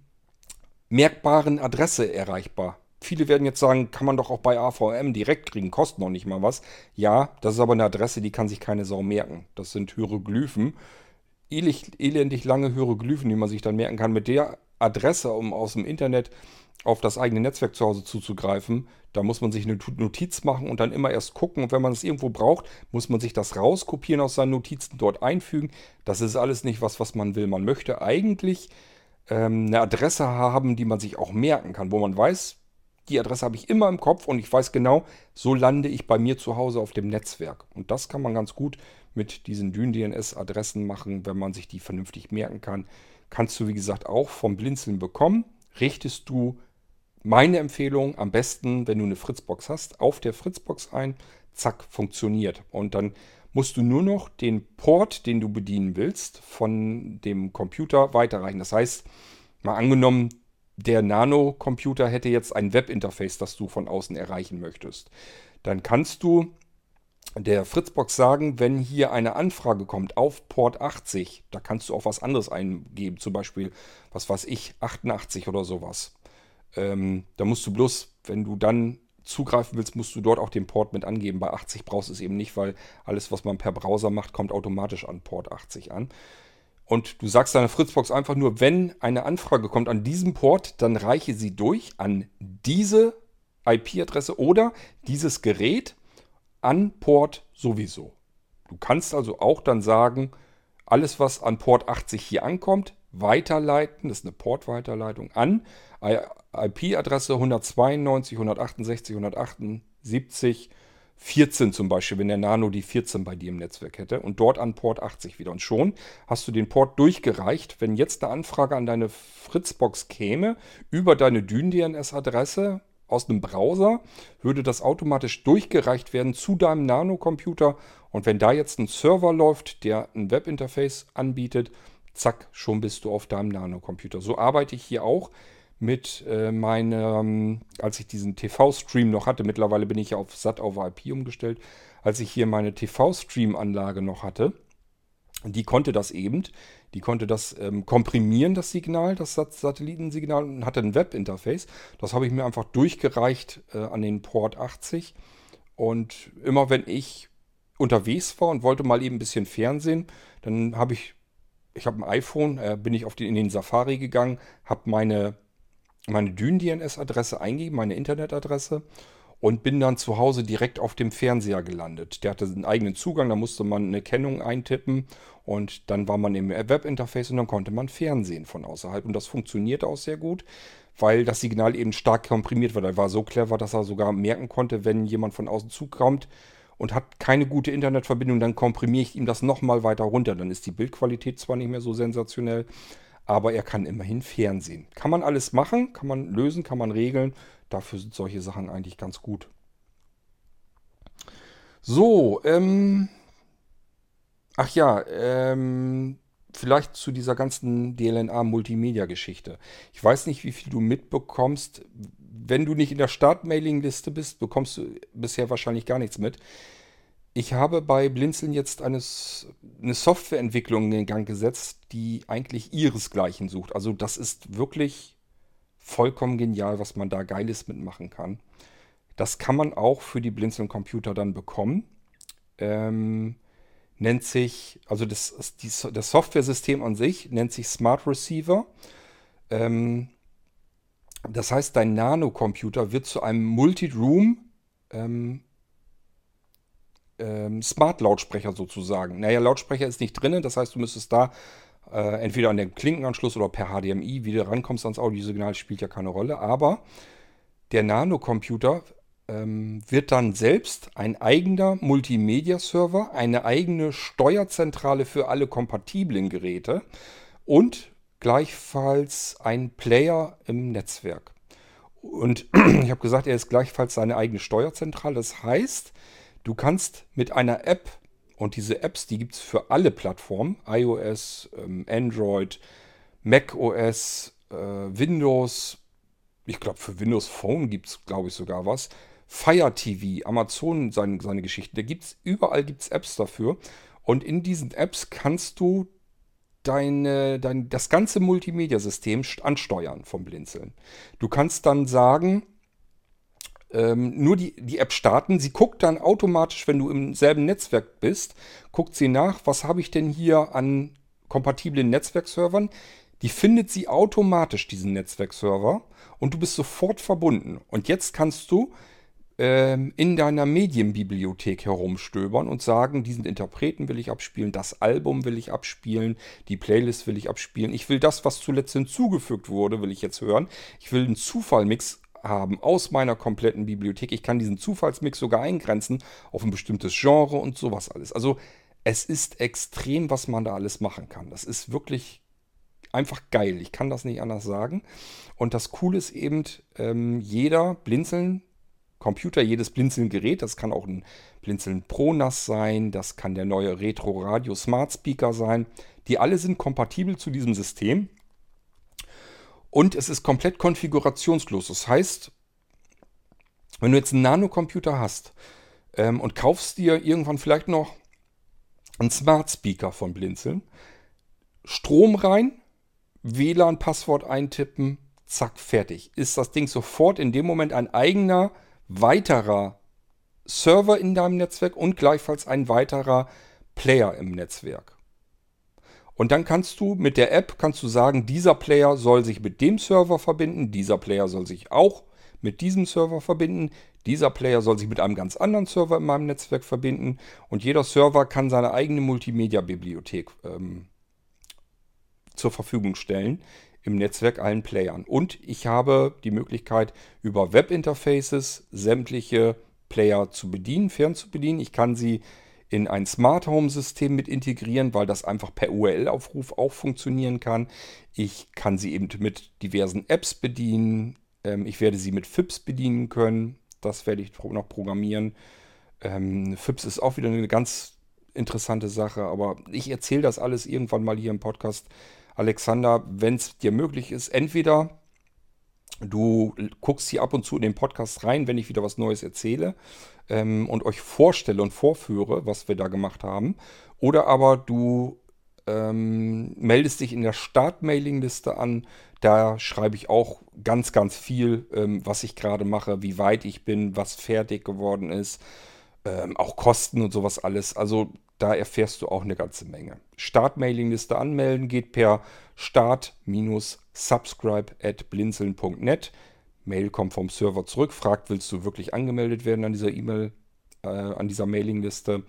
merkbaren Adresse erreichbar. Viele werden jetzt sagen, kann man doch auch bei AVM direkt kriegen, kostet noch nicht mal was. Ja, das ist aber eine Adresse, die kann sich keine Sau merken. Das sind Hieroglyphen. Elendig lange Hieroglyphen, die man sich dann merken kann. Mit der Adresse, um aus dem Internet auf das eigene Netzwerk zu Hause zuzugreifen, da muss man sich eine Notiz machen und dann immer erst gucken. Und wenn man es irgendwo braucht, muss man sich das rauskopieren aus seinen Notizen, dort einfügen. Das ist alles nicht was, was man will. Man möchte eigentlich ähm, eine Adresse haben, die man sich auch merken kann, wo man weiß, die Adresse habe ich immer im Kopf und ich weiß genau, so lande ich bei mir zu Hause auf dem Netzwerk. Und das kann man ganz gut mit diesen DynDNS-Adressen machen, wenn man sich die vernünftig merken kann. Kannst du, wie gesagt, auch vom Blinzeln bekommen. Richtest du meine Empfehlung am besten, wenn du eine Fritzbox hast, auf der Fritzbox ein. Zack, funktioniert. Und dann musst du nur noch den Port, den du bedienen willst, von dem Computer weiterreichen. Das heißt, mal angenommen, der Nano-Computer hätte jetzt ein Webinterface, das du von außen erreichen möchtest. Dann kannst du der Fritzbox sagen, wenn hier eine Anfrage kommt auf Port 80, da kannst du auch was anderes eingeben, zum Beispiel, was weiß ich, 88 oder sowas. Ähm, da musst du bloß, wenn du dann zugreifen willst, musst du dort auch den Port mit angeben. Bei 80 brauchst du es eben nicht, weil alles, was man per Browser macht, kommt automatisch an Port 80 an. Und du sagst deiner Fritzbox einfach nur, wenn eine Anfrage kommt an diesem Port, dann reiche sie durch an diese IP-Adresse oder dieses Gerät an Port sowieso. Du kannst also auch dann sagen, alles, was an Port 80 hier ankommt, weiterleiten, das ist eine Portweiterleitung an IP-Adresse 192, 168, 178, 14 zum Beispiel, wenn der Nano die 14 bei dir im Netzwerk hätte und dort an Port 80 wieder. Und schon hast du den Port durchgereicht. Wenn jetzt eine Anfrage an deine Fritzbox käme über deine DynDNS-Adresse aus einem Browser, würde das automatisch durchgereicht werden zu deinem Nano-Computer. Und wenn da jetzt ein Server läuft, der ein Webinterface anbietet, zack, schon bist du auf deinem Nano-Computer. So arbeite ich hier auch mit äh, meinem, als ich diesen TV-Stream noch hatte, mittlerweile bin ich ja auf SAT auf IP umgestellt, als ich hier meine TV-Stream-Anlage noch hatte, die konnte das eben, die konnte das ähm, komprimieren, das Signal, das Sat Satellitensignal und hatte ein Webinterface. Das habe ich mir einfach durchgereicht äh, an den Port 80 und immer wenn ich unterwegs war und wollte mal eben ein bisschen Fernsehen, dann habe ich ich habe ein iPhone, äh, bin ich auf die, in den Safari gegangen, habe meine meine Dyn-DNS-Adresse eingegeben, meine Internetadresse und bin dann zu Hause direkt auf dem Fernseher gelandet. Der hatte einen eigenen Zugang, da musste man eine Kennung eintippen und dann war man im Webinterface und dann konnte man Fernsehen von außerhalb. Und das funktionierte auch sehr gut, weil das Signal eben stark komprimiert war. Er war so clever, dass er sogar merken konnte, wenn jemand von außen zukommt und hat keine gute Internetverbindung, dann komprimiere ich ihm das nochmal weiter runter. Dann ist die Bildqualität zwar nicht mehr so sensationell, aber er kann immerhin Fernsehen. Kann man alles machen, kann man lösen, kann man regeln. Dafür sind solche Sachen eigentlich ganz gut. So, ähm. Ach ja, ähm. Vielleicht zu dieser ganzen DLNA-Multimedia-Geschichte. Ich weiß nicht, wie viel du mitbekommst. Wenn du nicht in der Start-Mailing-Liste bist, bekommst du bisher wahrscheinlich gar nichts mit. Ich habe bei Blinzeln jetzt eines, eine Softwareentwicklung in Gang gesetzt, die eigentlich ihresgleichen sucht. Also das ist wirklich vollkommen genial, was man da Geiles mitmachen kann. Das kann man auch für die Blinzeln Computer dann bekommen. Ähm, nennt sich, also das, die, das Software-System an sich nennt sich Smart Receiver. Ähm, das heißt, dein Nano-Computer wird zu einem Multi-Room ähm, ähm, Smart-Lautsprecher sozusagen. Naja, Lautsprecher ist nicht drin, das heißt, du müsstest da äh, entweder an den Klinkenanschluss oder per HDMI, wie du rankommst ans Audiosignal, spielt ja keine Rolle. Aber der Nano-Computer ähm, wird dann selbst ein eigener Multimedia-Server, eine eigene Steuerzentrale für alle kompatiblen Geräte und gleichfalls ein Player im Netzwerk. Und ich habe gesagt, er ist gleichfalls seine eigene Steuerzentrale. Das heißt, du kannst mit einer App und diese Apps, die gibt es für alle Plattformen. iOS, ähm, Android, Mac OS, äh, Windows. Ich glaube, für Windows Phone gibt es, glaube ich, sogar was. Fire TV, Amazon, seine, seine Geschichten. Da gibt's, überall gibt es Apps dafür. Und in diesen Apps kannst du deine, dein, das ganze Multimedia-System ansteuern vom Blinzeln. Du kannst dann sagen, ähm, nur die, die App starten. Sie guckt dann automatisch, wenn du im selben Netzwerk bist, guckt sie nach, was habe ich denn hier an kompatiblen Netzwerkservern. Die findet sie automatisch, diesen Netzwerkserver, und du bist sofort verbunden. Und jetzt kannst du ähm, in deiner Medienbibliothek herumstöbern und sagen, diesen Interpreten will ich abspielen, das Album will ich abspielen, die Playlist will ich abspielen. Ich will das, was zuletzt hinzugefügt wurde, will ich jetzt hören. Ich will einen Zufallmix haben aus meiner kompletten Bibliothek. Ich kann diesen Zufallsmix sogar eingrenzen auf ein bestimmtes Genre und sowas alles. Also es ist extrem, was man da alles machen kann. Das ist wirklich einfach geil. Ich kann das nicht anders sagen. Und das Coole ist eben, ähm, jeder Blinzeln Computer, jedes Blinzeln-Gerät, das kann auch ein Blinzeln Pro NAS sein, das kann der neue Retro Radio Smart Speaker sein. Die alle sind kompatibel zu diesem System. Und es ist komplett konfigurationslos. Das heißt, wenn du jetzt einen Nano-Computer hast ähm, und kaufst dir irgendwann vielleicht noch einen Smart Speaker von Blinzeln, Strom rein, WLAN-Passwort eintippen, zack, fertig. Ist das Ding sofort in dem Moment ein eigener, weiterer Server in deinem Netzwerk und gleichfalls ein weiterer Player im Netzwerk. Und dann kannst du mit der App kannst du sagen, dieser Player soll sich mit dem Server verbinden, dieser Player soll sich auch mit diesem Server verbinden, dieser Player soll sich mit einem ganz anderen Server in meinem Netzwerk verbinden und jeder Server kann seine eigene Multimedia-Bibliothek ähm, zur Verfügung stellen im Netzwerk allen Playern. Und ich habe die Möglichkeit, über Webinterfaces sämtliche Player zu bedienen, fern zu bedienen. Ich kann sie in ein Smart Home System mit integrieren, weil das einfach per URL-Aufruf auch funktionieren kann. Ich kann sie eben mit diversen Apps bedienen. Ähm, ich werde sie mit FIPS bedienen können. Das werde ich noch programmieren. Ähm, FIPS ist auch wieder eine ganz interessante Sache, aber ich erzähle das alles irgendwann mal hier im Podcast. Alexander, wenn es dir möglich ist, entweder du guckst hier ab und zu in den Podcast rein, wenn ich wieder was Neues erzähle ähm, und euch vorstelle und vorführe, was wir da gemacht haben. Oder aber du ähm, meldest dich in der Start-Mailing-Liste an. Da schreibe ich auch ganz, ganz viel, ähm, was ich gerade mache, wie weit ich bin, was fertig geworden ist, ähm, auch Kosten und sowas alles. Also da erfährst du auch eine ganze Menge. Start-Mailing-Liste anmelden geht per Start- subscribe at blinzeln.net. Mail kommt vom Server zurück, fragt, willst du wirklich angemeldet werden an dieser E-Mail, äh, an dieser Mailingliste?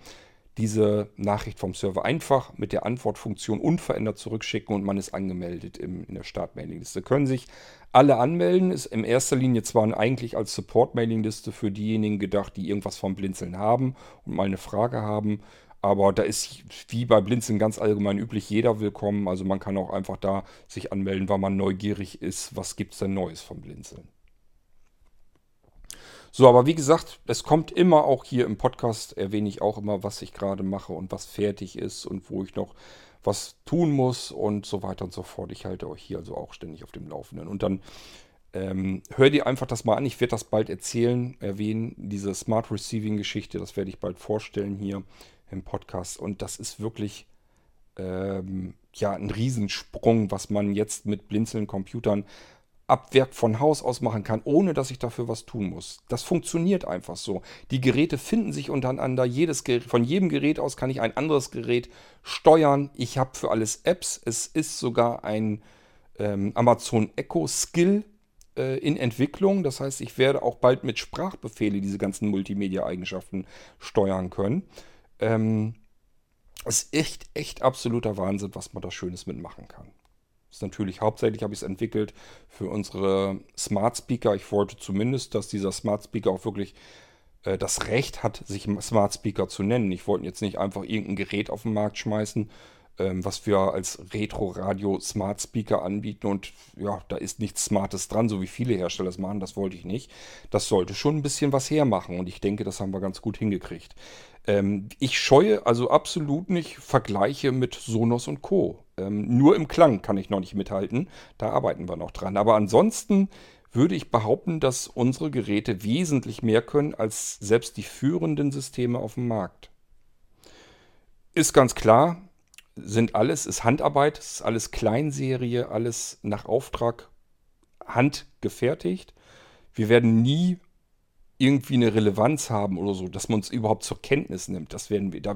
Diese Nachricht vom Server einfach mit der Antwortfunktion unverändert zurückschicken und man ist angemeldet im, in der Start-Mailingliste. Können sich alle anmelden, ist in erster Linie zwar eigentlich als Support-Mailingliste für diejenigen gedacht, die irgendwas vom Blinzeln haben und mal eine Frage haben. Aber da ist wie bei Blinzeln ganz allgemein üblich jeder willkommen. Also man kann auch einfach da sich anmelden, weil man neugierig ist, was gibt es denn Neues vom Blinzeln. So, aber wie gesagt, es kommt immer auch hier im Podcast, erwähne ich auch immer, was ich gerade mache und was fertig ist und wo ich noch was tun muss und so weiter und so fort. Ich halte euch hier also auch ständig auf dem Laufenden. Und dann ähm, hör dir einfach das mal an. Ich werde das bald erzählen, erwähnen, diese Smart Receiving Geschichte, das werde ich bald vorstellen hier im Podcast. Und das ist wirklich ähm, ja ein Riesensprung, was man jetzt mit blinzelnden Computern ab Werk von Haus aus machen kann, ohne dass ich dafür was tun muss. Das funktioniert einfach so. Die Geräte finden sich untereinander. Jedes Gerät, von jedem Gerät aus kann ich ein anderes Gerät steuern. Ich habe für alles Apps. Es ist sogar ein ähm, Amazon Echo Skill äh, in Entwicklung. Das heißt, ich werde auch bald mit Sprachbefehle diese ganzen Multimedia-Eigenschaften steuern können. Ähm, ist echt, echt absoluter Wahnsinn, was man da Schönes mitmachen kann ist natürlich hauptsächlich habe ich es entwickelt für unsere Smart Speaker. Ich wollte zumindest, dass dieser Smart Speaker auch wirklich äh, das Recht hat, sich Smart Speaker zu nennen. Ich wollte jetzt nicht einfach irgendein Gerät auf den Markt schmeißen, ähm, was wir als Retro-Radio Smart Speaker anbieten und ja, da ist nichts Smartes dran, so wie viele Hersteller es machen, das wollte ich nicht. Das sollte schon ein bisschen was hermachen und ich denke, das haben wir ganz gut hingekriegt. Ähm, ich scheue also absolut nicht Vergleiche mit Sonos und Co. Ähm, nur im Klang kann ich noch nicht mithalten. Da arbeiten wir noch dran. Aber ansonsten würde ich behaupten, dass unsere Geräte wesentlich mehr können als selbst die führenden Systeme auf dem Markt. Ist ganz klar, sind alles, ist Handarbeit, ist alles Kleinserie, alles nach Auftrag handgefertigt. Wir werden nie irgendwie eine Relevanz haben oder so, dass man uns überhaupt zur Kenntnis nimmt. Das werden wir, da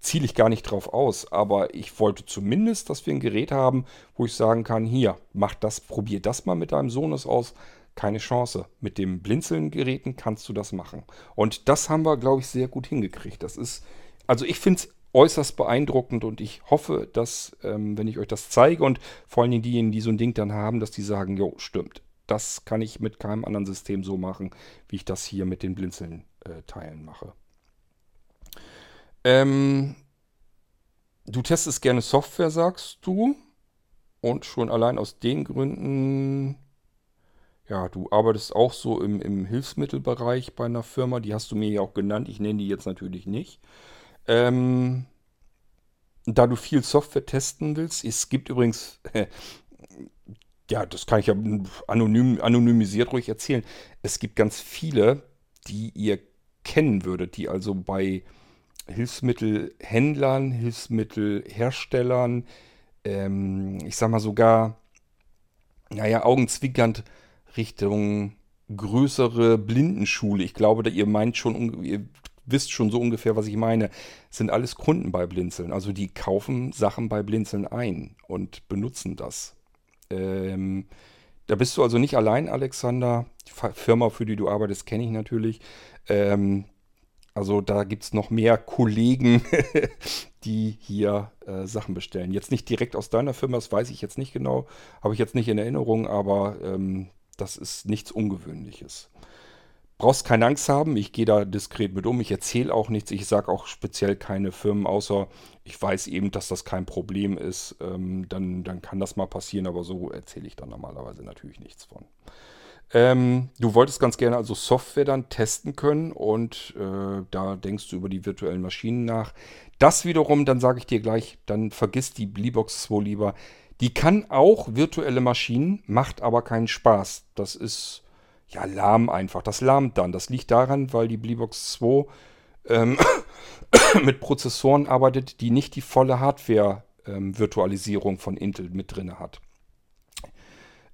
ziele ich gar nicht drauf aus. Aber ich wollte zumindest, dass wir ein Gerät haben, wo ich sagen kann, hier, mach das, probier das mal mit deinem Sohnes aus. Keine Chance. Mit dem Blinzeln-Geräten kannst du das machen. Und das haben wir, glaube ich, sehr gut hingekriegt. Das ist, also ich finde es äußerst beeindruckend und ich hoffe, dass, ähm, wenn ich euch das zeige und vor allen Dingen diejenigen, die so ein Ding dann haben, dass die sagen, jo, stimmt. Das kann ich mit keinem anderen System so machen, wie ich das hier mit den Blinzeln-Teilen äh, mache. Ähm, du testest gerne Software, sagst du. Und schon allein aus den Gründen, ja, du arbeitest auch so im, im Hilfsmittelbereich bei einer Firma. Die hast du mir ja auch genannt. Ich nenne die jetzt natürlich nicht. Ähm, da du viel Software testen willst, es gibt übrigens, äh, ja, das kann ich ja anonym, anonymisiert ruhig erzählen. Es gibt ganz viele, die ihr kennen würdet, die also bei Hilfsmittelhändlern, Hilfsmittelherstellern, ähm, ich sag mal sogar, naja, augenzwinkernd Richtung größere Blindenschule. Ich glaube, ihr meint schon, ihr wisst schon so ungefähr, was ich meine, sind alles Kunden bei Blinzeln. Also die kaufen Sachen bei Blinzeln ein und benutzen das. Ähm, da bist du also nicht allein, Alexander. Die Firma, für die du arbeitest, kenne ich natürlich. Ähm, also da gibt es noch mehr Kollegen, die hier äh, Sachen bestellen. Jetzt nicht direkt aus deiner Firma, das weiß ich jetzt nicht genau, habe ich jetzt nicht in Erinnerung, aber ähm, das ist nichts Ungewöhnliches. Brauchst keine Angst haben, ich gehe da diskret mit um, ich erzähle auch nichts, ich sage auch speziell keine Firmen, außer ich weiß eben, dass das kein Problem ist, ähm, dann, dann kann das mal passieren, aber so erzähle ich dann normalerweise natürlich nichts von. Ähm, du wolltest ganz gerne also Software dann testen können und äh, da denkst du über die virtuellen Maschinen nach. Das wiederum, dann sage ich dir gleich, dann vergiss die Bleebox 2 lieber. Die kann auch virtuelle Maschinen, macht aber keinen Spaß. Das ist ja lahm einfach. Das lahmt dann. Das liegt daran, weil die Bleebox 2 ähm, mit Prozessoren arbeitet, die nicht die volle Hardware-Virtualisierung ähm, von Intel mit drin hat.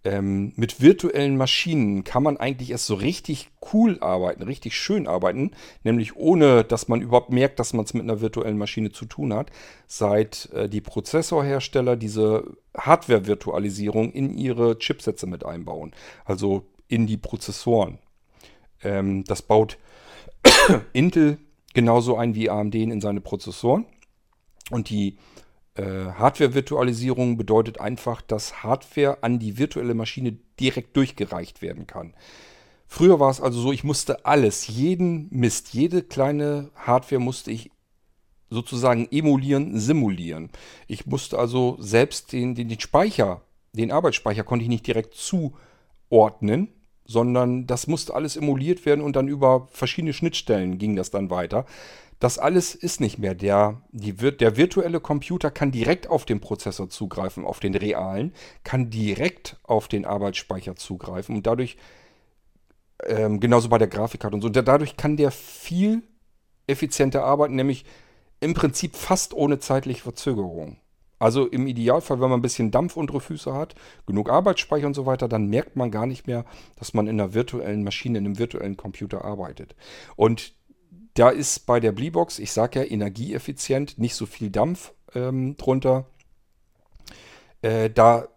ähm, mit virtuellen Maschinen kann man eigentlich erst so richtig cool arbeiten, richtig schön arbeiten, nämlich ohne, dass man überhaupt merkt, dass man es mit einer virtuellen Maschine zu tun hat, seit äh, die Prozessorhersteller diese Hardware-Virtualisierung in ihre Chipsätze mit einbauen, also in die Prozessoren. Ähm, das baut Intel genauso ein wie AMD in seine Prozessoren und die äh, Hardware-Virtualisierung bedeutet einfach, dass Hardware an die virtuelle Maschine direkt durchgereicht werden kann. Früher war es also so, ich musste alles, jeden Mist, jede kleine Hardware musste ich sozusagen emulieren, simulieren. Ich musste also selbst den, den, den Speicher, den Arbeitsspeicher konnte ich nicht direkt zuordnen, sondern das musste alles emuliert werden und dann über verschiedene Schnittstellen ging das dann weiter. Das alles ist nicht mehr. Der, die, der virtuelle Computer kann direkt auf den Prozessor zugreifen, auf den realen, kann direkt auf den Arbeitsspeicher zugreifen und dadurch, ähm, genauso bei der Grafikkarte und so, dadurch kann der viel effizienter arbeiten, nämlich im Prinzip fast ohne zeitliche Verzögerung. Also im Idealfall, wenn man ein bisschen Dampf untere Füße hat, genug Arbeitsspeicher und so weiter, dann merkt man gar nicht mehr, dass man in einer virtuellen Maschine, in einem virtuellen Computer arbeitet. Und da ist bei der Bleebox, ich sage ja, energieeffizient, nicht so viel Dampf ähm, drunter. Äh, da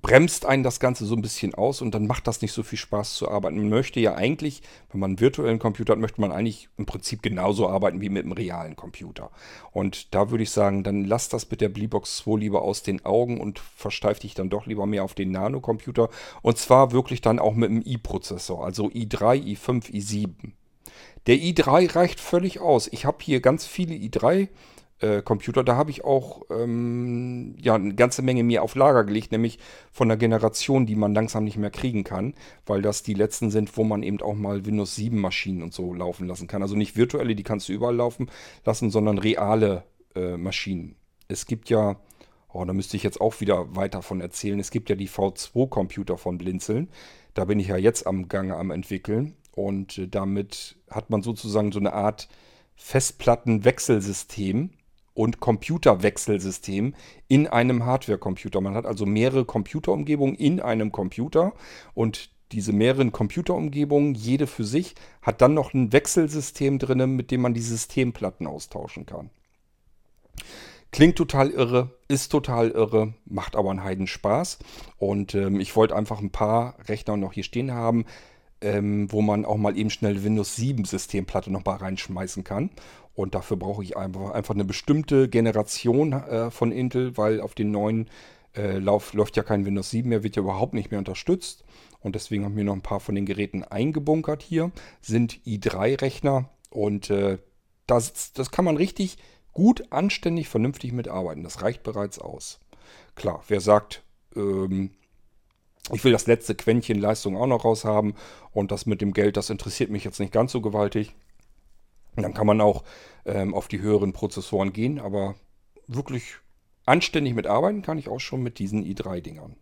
bremst einen das Ganze so ein bisschen aus und dann macht das nicht so viel Spaß zu arbeiten. Man möchte ja eigentlich, wenn man einen virtuellen Computer hat, möchte man eigentlich im Prinzip genauso arbeiten wie mit einem realen Computer. Und da würde ich sagen, dann lass das mit der Bleebox 2 lieber aus den Augen und versteif dich dann doch lieber mehr auf den Nano-Computer. Und zwar wirklich dann auch mit einem i-Prozessor, also i3, i5, i7. Der i3 reicht völlig aus. Ich habe hier ganz viele i3 äh, Computer, da habe ich auch ähm, ja, eine ganze Menge mir auf Lager gelegt, nämlich von der Generation, die man langsam nicht mehr kriegen kann, weil das die letzten sind, wo man eben auch mal Windows 7 Maschinen und so laufen lassen kann. Also nicht virtuelle, die kannst du überall laufen lassen, sondern reale äh, Maschinen. Es gibt ja, oh, da müsste ich jetzt auch wieder weiter von erzählen, es gibt ja die V2-Computer von Blinzeln. Da bin ich ja jetzt am Gange am entwickeln. Und äh, damit hat man sozusagen so eine Art Festplattenwechselsystem und Computerwechselsystem in einem Hardware-Computer. Man hat also mehrere Computerumgebungen in einem Computer und diese mehreren Computerumgebungen, jede für sich, hat dann noch ein Wechselsystem drin, mit dem man die Systemplatten austauschen kann. Klingt total irre, ist total irre, macht aber einen Heidenspaß. Und ähm, ich wollte einfach ein paar Rechner noch hier stehen haben, ähm, wo man auch mal eben schnell Windows 7 Systemplatte noch mal reinschmeißen kann. Und dafür brauche ich einfach, einfach eine bestimmte Generation äh, von Intel, weil auf den neuen äh, Lauf, läuft ja kein Windows 7 mehr, wird ja überhaupt nicht mehr unterstützt. Und deswegen haben wir noch ein paar von den Geräten eingebunkert hier. Sind i3-Rechner und äh, das, das kann man richtig gut, anständig, vernünftig mitarbeiten. Das reicht bereits aus. Klar, wer sagt, ähm, ich will das letzte Quäntchen Leistung auch noch raushaben und das mit dem Geld, das interessiert mich jetzt nicht ganz so gewaltig. Dann kann man auch ähm, auf die höheren Prozessoren gehen, aber wirklich anständig mitarbeiten kann ich auch schon mit diesen i3-Dingern.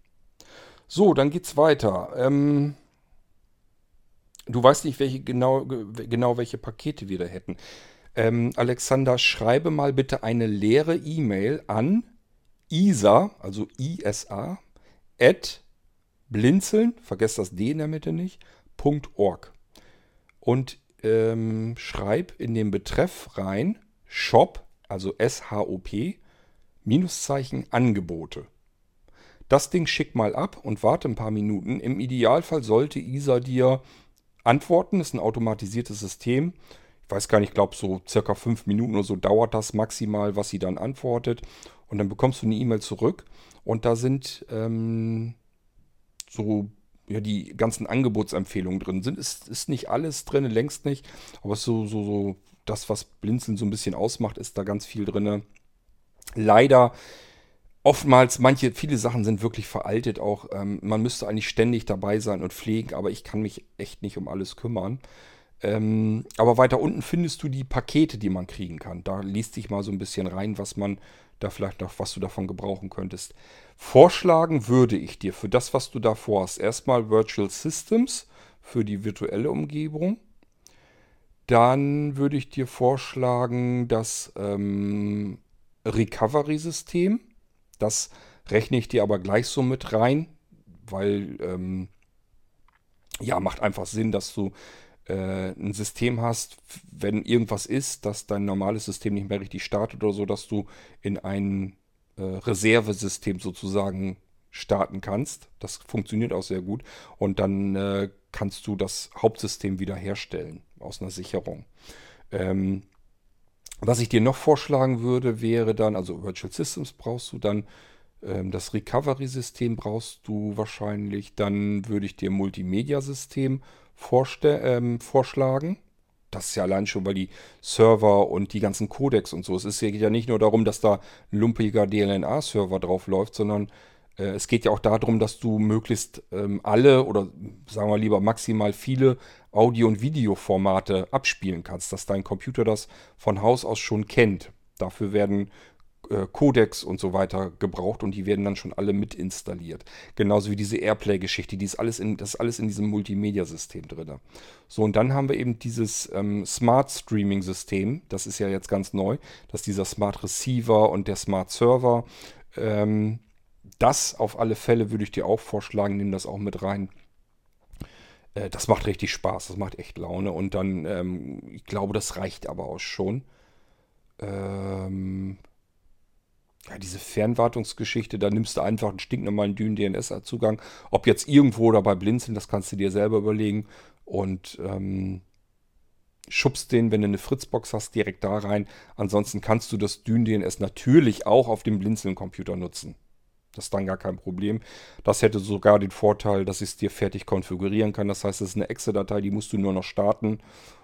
So, dann geht's weiter. Ähm, du weißt nicht, welche genau, genau welche Pakete wir da hätten. Ähm, Alexander, schreibe mal bitte eine leere E-Mail an isa, also isa, at blinzeln, vergesst das D in der Mitte nicht, .org. Und ähm, schreib in den Betreff rein Shop, also S-H-O-P, Minuszeichen Angebote. Das Ding schick mal ab und warte ein paar Minuten. Im Idealfall sollte ISA dir antworten. Das ist ein automatisiertes System. Ich weiß gar nicht, ich glaube so circa fünf Minuten oder so dauert das maximal, was sie dann antwortet. Und dann bekommst du eine E-Mail zurück. Und da sind ähm, so ja, die ganzen Angebotsempfehlungen drin sind. Ist, ist nicht alles drin, längst nicht. Aber so, so, so das, was Blinzeln so ein bisschen ausmacht, ist da ganz viel drin. Leider oftmals, manche, viele Sachen sind wirklich veraltet auch. Ähm, man müsste eigentlich ständig dabei sein und pflegen, aber ich kann mich echt nicht um alles kümmern. Ähm, aber weiter unten findest du die Pakete, die man kriegen kann. Da liest dich mal so ein bisschen rein, was man da vielleicht noch, was du davon gebrauchen könntest. Vorschlagen würde ich dir für das, was du da vorhast, erstmal Virtual Systems für die virtuelle Umgebung. Dann würde ich dir vorschlagen das ähm, Recovery-System. Das rechne ich dir aber gleich so mit rein, weil ähm, ja, macht einfach Sinn, dass du äh, ein System hast, wenn irgendwas ist, dass dein normales System nicht mehr richtig startet oder so, dass du in ein äh, Reservesystem sozusagen starten kannst. Das funktioniert auch sehr gut. Und dann äh, kannst du das Hauptsystem wiederherstellen aus einer Sicherung. Ähm, was ich dir noch vorschlagen würde, wäre dann, also Virtual Systems brauchst du dann, ähm, das Recovery-System brauchst du wahrscheinlich, dann würde ich dir Multimedia-System ähm, vorschlagen. Das ist ja allein schon, weil die Server und die ganzen Codecs und so, es ist ja nicht nur darum, dass da ein lumpiger DLNA-Server drauf läuft, sondern äh, es geht ja auch darum, dass du möglichst ähm, alle oder sagen wir lieber maximal viele Audio- und Videoformate abspielen kannst, dass dein Computer das von Haus aus schon kennt. Dafür werden äh, Codecs und so weiter gebraucht und die werden dann schon alle mit installiert. Genauso wie diese Airplay-Geschichte, die ist alles in, das ist alles in diesem Multimedia-System drin. So, und dann haben wir eben dieses ähm, Smart Streaming-System, das ist ja jetzt ganz neu, dass dieser Smart Receiver und der Smart Server, ähm, das auf alle Fälle würde ich dir auch vorschlagen, nimm das auch mit rein. Äh, das macht richtig Spaß, das macht echt Laune und dann, ähm, ich glaube, das reicht aber auch schon. Ähm, ja, diese Fernwartungsgeschichte, da nimmst du einfach einen stinknormalen Dyn-DNS-Zugang. Ob jetzt irgendwo oder bei Blinzeln, das kannst du dir selber überlegen. Und ähm, schubst den, wenn du eine Fritzbox hast, direkt da rein. Ansonsten kannst du das Dyn-DNS natürlich auch auf dem Blinzeln-Computer nutzen. Das ist dann gar kein Problem. Das hätte sogar den Vorteil, dass ich es dir fertig konfigurieren kann. Das heißt, es ist eine Exe-Datei, die musst du nur noch starten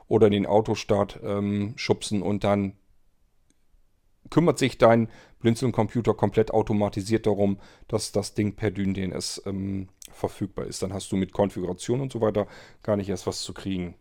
oder den Autostart ähm, schubsen und dann kümmert sich dein Blinzeln-Computer komplett automatisiert darum, dass das Ding per DynDNS ähm, verfügbar ist. Dann hast du mit Konfiguration und so weiter gar nicht erst was zu kriegen.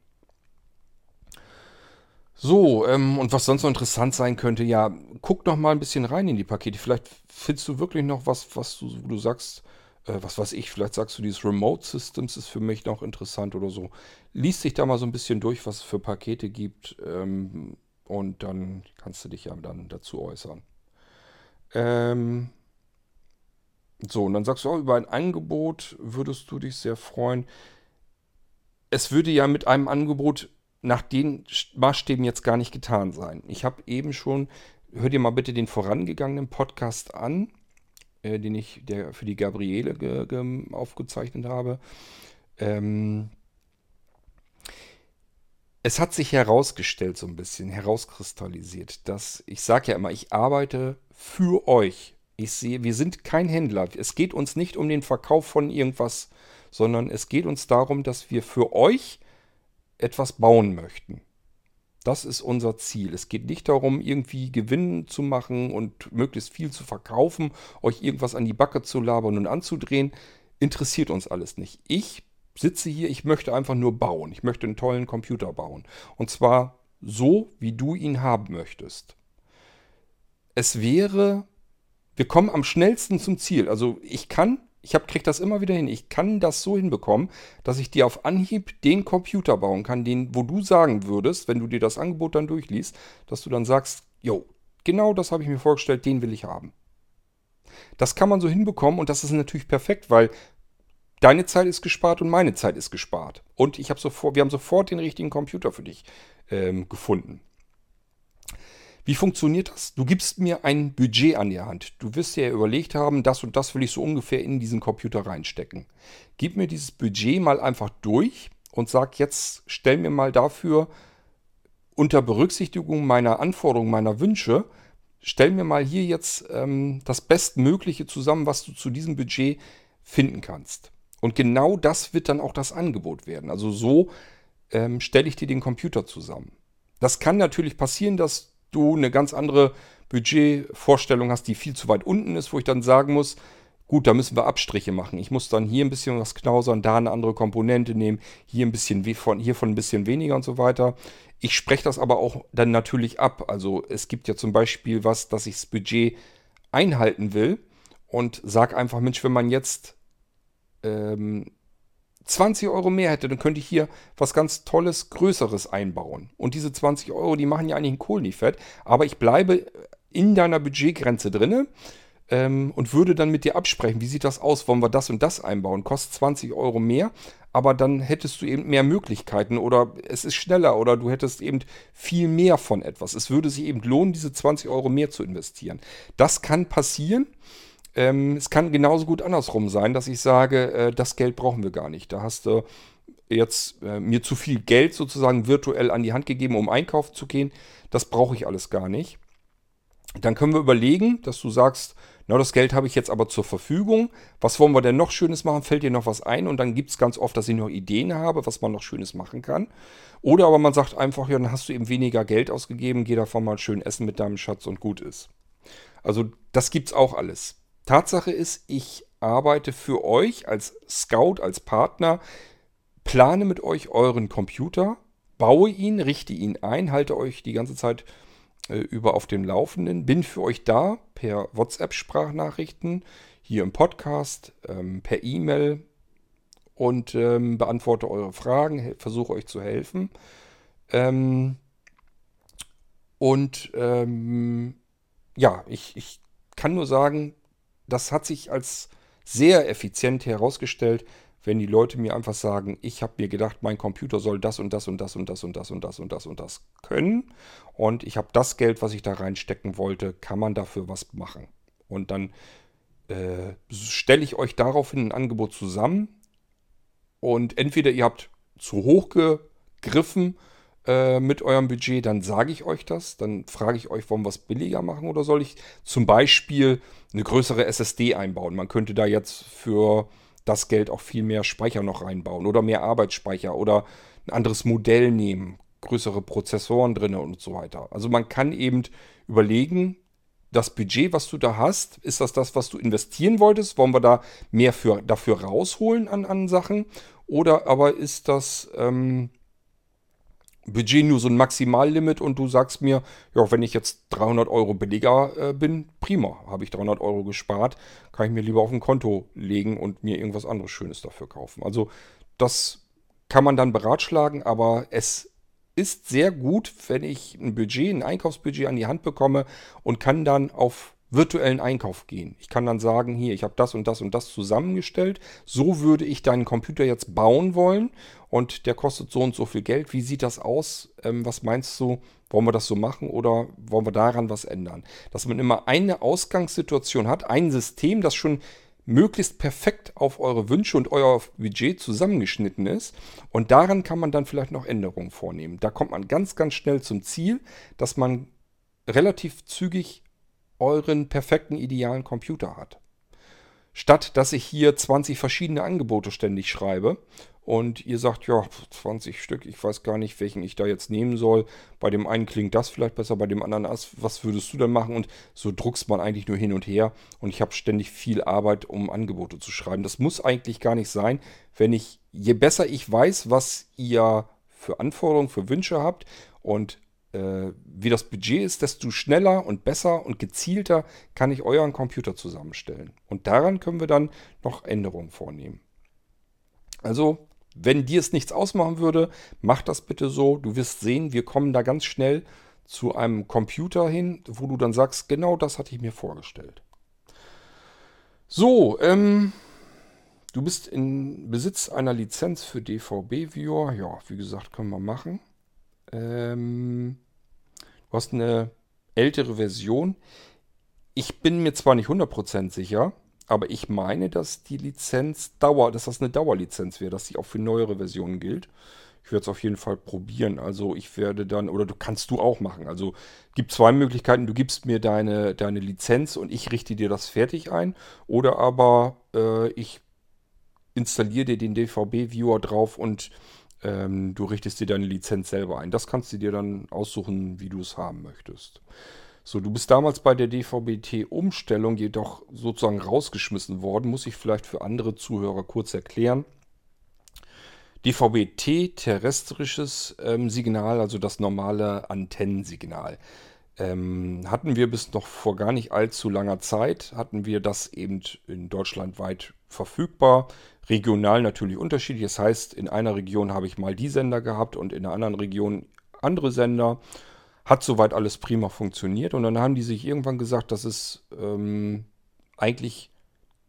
So, ähm, und was sonst noch interessant sein könnte, ja, guck noch mal ein bisschen rein in die Pakete. Vielleicht findest du wirklich noch was, was du, du sagst, äh, was weiß ich, vielleicht sagst du, dieses Remote Systems ist für mich noch interessant oder so. Lies dich da mal so ein bisschen durch, was es für Pakete gibt. Ähm, und dann kannst du dich ja dann dazu äußern. Ähm so, und dann sagst du auch, über ein Angebot würdest du dich sehr freuen. Es würde ja mit einem Angebot nach den Maßstäben jetzt gar nicht getan sein. Ich habe eben schon, hör dir mal bitte den vorangegangenen Podcast an, äh, den ich der, für die Gabriele ge, ge, aufgezeichnet habe. Ähm, es hat sich herausgestellt, so ein bisschen herauskristallisiert, dass ich sage ja immer, ich arbeite für euch. Ich sehe, wir sind kein Händler. Es geht uns nicht um den Verkauf von irgendwas, sondern es geht uns darum, dass wir für euch etwas bauen möchten. Das ist unser Ziel. Es geht nicht darum, irgendwie Gewinn zu machen und möglichst viel zu verkaufen, euch irgendwas an die Backe zu labern und anzudrehen. Interessiert uns alles nicht. Ich sitze hier, ich möchte einfach nur bauen. Ich möchte einen tollen Computer bauen. Und zwar so, wie du ihn haben möchtest. Es wäre, wir kommen am schnellsten zum Ziel. Also ich kann, ich kriege das immer wieder hin, ich kann das so hinbekommen, dass ich dir auf Anhieb den Computer bauen kann, den, wo du sagen würdest, wenn du dir das Angebot dann durchliest, dass du dann sagst, jo, genau das habe ich mir vorgestellt, den will ich haben. Das kann man so hinbekommen und das ist natürlich perfekt, weil Deine Zeit ist gespart und meine Zeit ist gespart. Und ich habe sofort, wir haben sofort den richtigen Computer für dich ähm, gefunden. Wie funktioniert das? Du gibst mir ein Budget an die Hand. Du wirst dir ja überlegt haben, das und das will ich so ungefähr in diesen Computer reinstecken. Gib mir dieses Budget mal einfach durch und sag jetzt, stell mir mal dafür unter Berücksichtigung meiner Anforderungen, meiner Wünsche, stell mir mal hier jetzt ähm, das Bestmögliche zusammen, was du zu diesem Budget finden kannst. Und genau das wird dann auch das Angebot werden. Also so ähm, stelle ich dir den Computer zusammen. Das kann natürlich passieren, dass du eine ganz andere Budgetvorstellung hast, die viel zu weit unten ist, wo ich dann sagen muss, gut, da müssen wir Abstriche machen. Ich muss dann hier ein bisschen was knausern, da eine andere Komponente nehmen, hier ein bisschen von, hiervon ein bisschen weniger und so weiter. Ich spreche das aber auch dann natürlich ab. Also es gibt ja zum Beispiel was, dass ich das Budget einhalten will und sage einfach, Mensch, wenn man jetzt ähm, 20 Euro mehr hätte, dann könnte ich hier was ganz Tolles, Größeres einbauen. Und diese 20 Euro, die machen ja eigentlich ein Kohl fett. Aber ich bleibe in deiner Budgetgrenze drinne. ähm, und würde dann mit dir absprechen, wie sieht das aus, wollen wir das und das einbauen, kostet 20 Euro mehr, aber dann hättest du eben mehr Möglichkeiten oder es ist schneller oder du hättest eben viel mehr von etwas. Es würde sich eben lohnen, diese 20 Euro mehr zu investieren. Das kann passieren. Ähm, es kann genauso gut andersrum sein, dass ich sage, äh, das Geld brauchen wir gar nicht. Da hast du jetzt äh, mir zu viel Geld sozusagen virtuell an die Hand gegeben, um einkaufen zu gehen. Das brauche ich alles gar nicht. Dann können wir überlegen, dass du sagst, na, das Geld habe ich jetzt aber zur Verfügung. Was wollen wir denn noch Schönes machen? Fällt dir noch was ein? Und dann gibt es ganz oft, dass ich noch Ideen habe, was man noch Schönes machen kann. Oder aber man sagt einfach, ja, dann hast du eben weniger Geld ausgegeben, geh davon mal schön essen mit deinem Schatz und gut ist. Also das gibt es auch alles. Tatsache ist, ich arbeite für euch als Scout, als Partner, plane mit euch euren Computer, baue ihn, richte ihn ein, halte euch die ganze Zeit äh, über auf dem Laufenden. Bin für euch da per WhatsApp-Sprachnachrichten, hier im Podcast, ähm, per E-Mail und ähm, beantworte eure Fragen, versuche euch zu helfen. Ähm, und ähm, ja, ich, ich kann nur sagen, das hat sich als sehr effizient herausgestellt, wenn die Leute mir einfach sagen, ich habe mir gedacht, mein Computer soll das und das und das und das und das und das und das und das können und ich habe das Geld, was ich da reinstecken wollte, kann man dafür was machen. Und dann äh, stelle ich euch daraufhin ein Angebot zusammen und entweder ihr habt zu hoch gegriffen äh, mit eurem Budget, dann sage ich euch das, dann frage ich euch, wollen wir es billiger machen oder soll ich zum Beispiel eine größere SSD einbauen? Man könnte da jetzt für das Geld auch viel mehr Speicher noch reinbauen oder mehr Arbeitsspeicher oder ein anderes Modell nehmen, größere Prozessoren drin und so weiter. Also man kann eben überlegen, das Budget, was du da hast, ist das das, was du investieren wolltest? Wollen wir da mehr für, dafür rausholen an, an Sachen? Oder aber ist das ähm, Budget nur so ein Maximallimit und du sagst mir, ja, wenn ich jetzt 300 Euro billiger äh, bin, prima, habe ich 300 Euro gespart, kann ich mir lieber auf ein Konto legen und mir irgendwas anderes Schönes dafür kaufen. Also das kann man dann beratschlagen, aber es ist sehr gut, wenn ich ein Budget, ein Einkaufsbudget an die Hand bekomme und kann dann auf virtuellen Einkauf gehen. Ich kann dann sagen, hier, ich habe das und das und das zusammengestellt. So würde ich deinen Computer jetzt bauen wollen und der kostet so und so viel Geld. Wie sieht das aus? Ähm, was meinst du? Wollen wir das so machen oder wollen wir daran was ändern? Dass man immer eine Ausgangssituation hat, ein System, das schon möglichst perfekt auf eure Wünsche und euer Budget zusammengeschnitten ist. Und daran kann man dann vielleicht noch Änderungen vornehmen. Da kommt man ganz, ganz schnell zum Ziel, dass man relativ zügig euren perfekten idealen Computer hat. Statt dass ich hier 20 verschiedene Angebote ständig schreibe und ihr sagt, ja, 20 Stück, ich weiß gar nicht, welchen ich da jetzt nehmen soll. Bei dem einen klingt das vielleicht besser, bei dem anderen das. Was würdest du denn machen? Und so druckst man eigentlich nur hin und her. Und ich habe ständig viel Arbeit, um Angebote zu schreiben. Das muss eigentlich gar nicht sein, wenn ich, je besser ich weiß, was ihr für Anforderungen, für Wünsche habt und wie das Budget ist, desto schneller und besser und gezielter kann ich euren Computer zusammenstellen. Und daran können wir dann noch Änderungen vornehmen. Also, wenn dir es nichts ausmachen würde, mach das bitte so. Du wirst sehen, wir kommen da ganz schnell zu einem Computer hin, wo du dann sagst, genau das hatte ich mir vorgestellt. So, ähm, du bist in Besitz einer Lizenz für DVB-Viewer. Ja, wie gesagt, können wir machen. Ähm, du hast eine ältere Version. Ich bin mir zwar nicht 100% sicher, aber ich meine, dass die Lizenz Dauer, dass das eine Dauerlizenz wäre, dass die auch für neuere Versionen gilt. Ich werde es auf jeden Fall probieren. Also ich werde dann, oder du kannst du auch machen. Also gibt zwei Möglichkeiten. Du gibst mir deine, deine Lizenz und ich richte dir das fertig ein. Oder aber äh, ich installiere dir den DVB-Viewer drauf und ähm, du richtest dir deine Lizenz selber ein. Das kannst du dir dann aussuchen, wie du es haben möchtest. So, du bist damals bei der DVB-T-Umstellung jedoch sozusagen rausgeschmissen worden. Muss ich vielleicht für andere Zuhörer kurz erklären. DVB-T, terrestrisches ähm, Signal, also das normale Antennensignal. Ähm, hatten wir bis noch vor gar nicht allzu langer Zeit, hatten wir das eben in Deutschland weit verfügbar. Regional natürlich unterschiedlich. Das heißt, in einer Region habe ich mal die Sender gehabt und in einer anderen Region andere Sender. Hat soweit alles prima funktioniert. Und dann haben die sich irgendwann gesagt, das ist ähm, eigentlich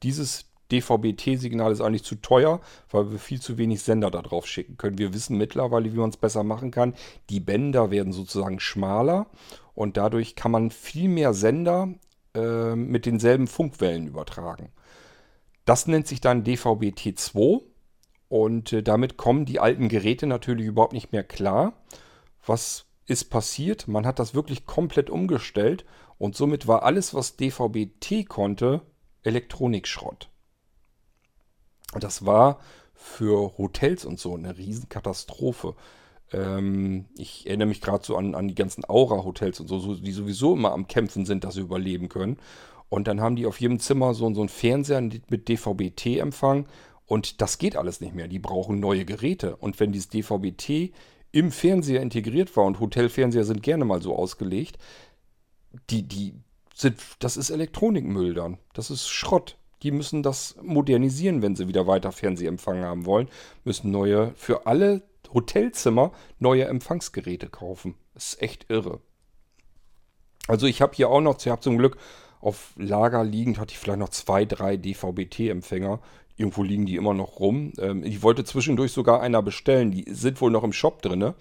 dieses DVB-T-Signal ist eigentlich zu teuer, weil wir viel zu wenig Sender da drauf schicken können. Wir wissen mittlerweile, wie man es besser machen kann. Die Bänder werden sozusagen schmaler und dadurch kann man viel mehr Sender äh, mit denselben Funkwellen übertragen. Das nennt sich dann DVB-T2 und äh, damit kommen die alten Geräte natürlich überhaupt nicht mehr klar. Was ist passiert? Man hat das wirklich komplett umgestellt und somit war alles, was DVB-T konnte, Elektronikschrott. Das war für Hotels und so eine Riesenkatastrophe. Ähm, ich erinnere mich gerade so an, an die ganzen Aura-Hotels und so, so, die sowieso immer am Kämpfen sind, dass sie überleben können. Und dann haben die auf jedem Zimmer so, so einen Fernseher mit DVB-T-Empfang und das geht alles nicht mehr. Die brauchen neue Geräte. Und wenn dieses DVB-T im Fernseher integriert war und Hotelfernseher sind gerne mal so ausgelegt, die, die sind, das ist Elektronikmüll dann. Das ist Schrott. Die müssen das modernisieren, wenn sie wieder weiter Fernsehempfang haben wollen. Müssen neue, für alle Hotelzimmer neue Empfangsgeräte kaufen. Das ist echt irre. Also ich habe hier auch noch, ich habe zum Glück auf Lager liegend, hatte ich vielleicht noch zwei, drei DVB-T-Empfänger. Irgendwo liegen die immer noch rum. Ähm, ich wollte zwischendurch sogar einer bestellen. Die sind wohl noch im Shop drin.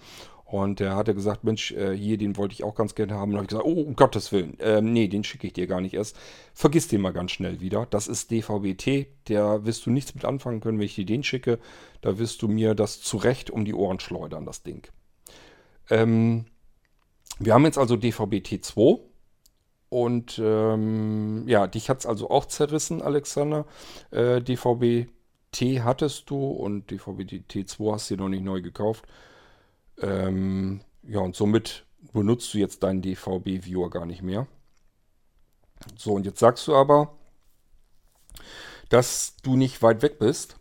Und der hatte gesagt, Mensch, äh, hier, den wollte ich auch ganz gerne haben. Und habe ich gesagt, oh, um Gottes Willen, ähm, nee, den schicke ich dir gar nicht erst. Vergiss den mal ganz schnell wieder. Das ist DVB-T, der wirst du nichts mit anfangen können, wenn ich dir den schicke. Da wirst du mir das zurecht um die Ohren schleudern, das Ding. Ähm, wir haben jetzt also DVB-T2. Und ähm, ja, dich hat es also auch zerrissen, Alexander. Äh, DVB-T hattest du und DVB-T2 hast du dir noch nicht neu gekauft. Ähm, ja, und somit benutzt du jetzt deinen DVB-Viewer gar nicht mehr. So, und jetzt sagst du aber, dass du nicht weit weg bist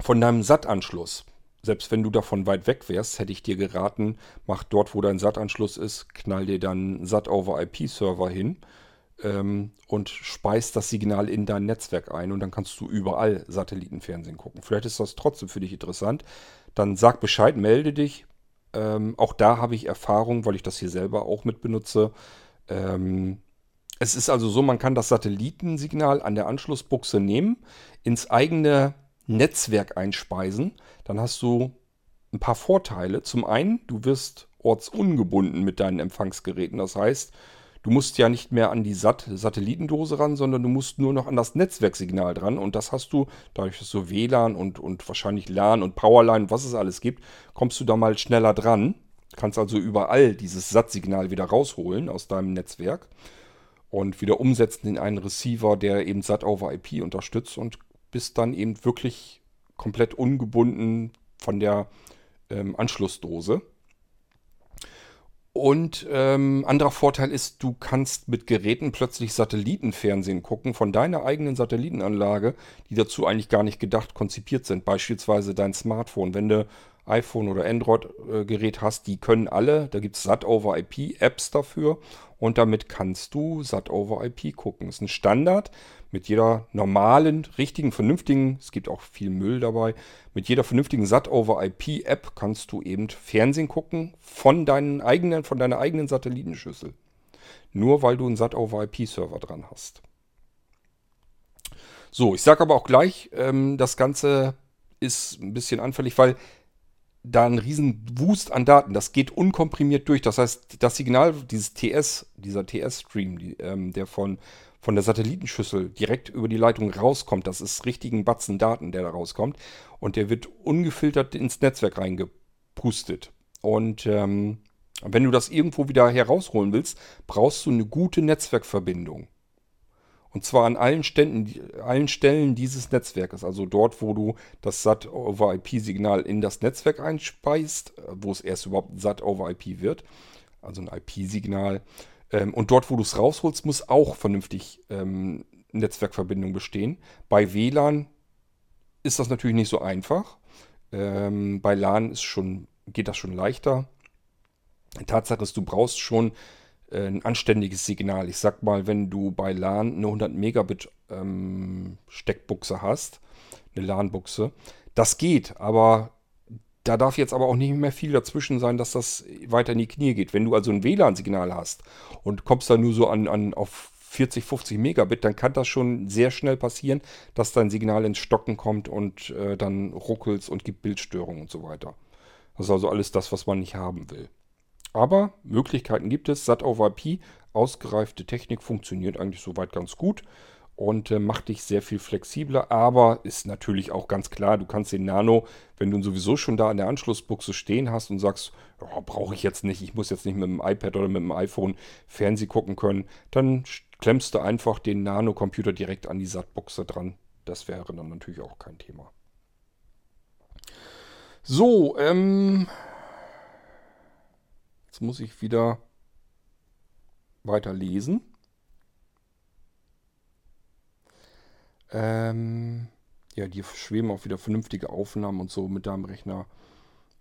von deinem SAT-Anschluss. Selbst wenn du davon weit weg wärst, hätte ich dir geraten, mach dort, wo dein SAT-Anschluss ist, knall dir dann SAT-over-IP-Server hin ähm, und speist das Signal in dein Netzwerk ein und dann kannst du überall Satellitenfernsehen gucken. Vielleicht ist das trotzdem für dich interessant dann sag Bescheid, melde dich. Ähm, auch da habe ich Erfahrung, weil ich das hier selber auch mit benutze. Ähm, es ist also so, man kann das Satellitensignal an der Anschlussbuchse nehmen, ins eigene Netzwerk einspeisen. Dann hast du ein paar Vorteile. Zum einen, du wirst ortsungebunden mit deinen Empfangsgeräten. Das heißt, Du musst ja nicht mehr an die Sat Satellitendose ran, sondern du musst nur noch an das Netzwerksignal dran. Und das hast du, dadurch, dass du WLAN und, und wahrscheinlich LAN und Powerline, was es alles gibt, kommst du da mal schneller dran. Kannst also überall dieses SAT-Signal wieder rausholen aus deinem Netzwerk und wieder umsetzen in einen Receiver, der eben SAT over IP unterstützt und bist dann eben wirklich komplett ungebunden von der ähm, Anschlussdose. Und ähm, anderer Vorteil ist, du kannst mit Geräten plötzlich Satellitenfernsehen gucken von deiner eigenen Satellitenanlage, die dazu eigentlich gar nicht gedacht, konzipiert sind. Beispielsweise dein Smartphone. Wenn du iPhone oder Android-Gerät hast, die können alle, da gibt es SAT-over-IP-Apps dafür und damit kannst du SAT-over-IP gucken. Das ist ein Standard mit jeder normalen, richtigen, vernünftigen, es gibt auch viel Müll dabei, mit jeder vernünftigen SAT-over-IP-App kannst du eben Fernsehen gucken von, deinen eigenen, von deiner eigenen Satellitenschüssel. Nur weil du einen SAT-over-IP-Server dran hast. So, ich sage aber auch gleich, ähm, das Ganze ist ein bisschen anfällig, weil da ein riesen Wust an Daten, das geht unkomprimiert durch. Das heißt, das Signal, dieses TS, dieser TS-Stream, die, ähm, der von, von der Satellitenschüssel direkt über die Leitung rauskommt, das ist richtigen Batzen Daten, der da rauskommt. Und der wird ungefiltert ins Netzwerk reingepustet. Und ähm, wenn du das irgendwo wieder herausholen willst, brauchst du eine gute Netzwerkverbindung. Und zwar an allen, Ständen, allen Stellen dieses Netzwerkes, also dort, wo du das SAT-over-IP-Signal in das Netzwerk einspeist, äh, wo es erst überhaupt SAT-over-IP wird, also ein IP-Signal. Ähm, und dort, wo du es rausholst, muss auch vernünftig ähm, Netzwerkverbindung bestehen. Bei WLAN ist das natürlich nicht so einfach. Ähm, bei LAN ist schon, geht das schon leichter. Tatsache ist, du brauchst schon ein anständiges Signal. Ich sag mal, wenn du bei LAN eine 100 Megabit ähm, Steckbuchse hast, eine LAN-Buchse, das geht, aber da darf jetzt aber auch nicht mehr viel dazwischen sein, dass das weiter in die Knie geht. Wenn du also ein WLAN-Signal hast und kommst da nur so an, an auf 40, 50 Megabit, dann kann das schon sehr schnell passieren, dass dein Signal ins Stocken kommt und äh, dann ruckelt und gibt Bildstörungen und so weiter. Das ist also alles das, was man nicht haben will. Aber Möglichkeiten gibt es. SAT over IP, ausgereifte Technik, funktioniert eigentlich soweit ganz gut und äh, macht dich sehr viel flexibler. Aber ist natürlich auch ganz klar, du kannst den Nano, wenn du sowieso schon da an der Anschlussbuchse stehen hast und sagst, oh, brauche ich jetzt nicht, ich muss jetzt nicht mit dem iPad oder mit dem iPhone Fernseh gucken können, dann klemmst du einfach den Nano-Computer direkt an die SAT-Buchse dran. Das wäre dann natürlich auch kein Thema. So, ähm, jetzt muss ich wieder weiter lesen. Ähm, ja, dir schweben auch wieder vernünftige Aufnahmen und so mit deinem Rechner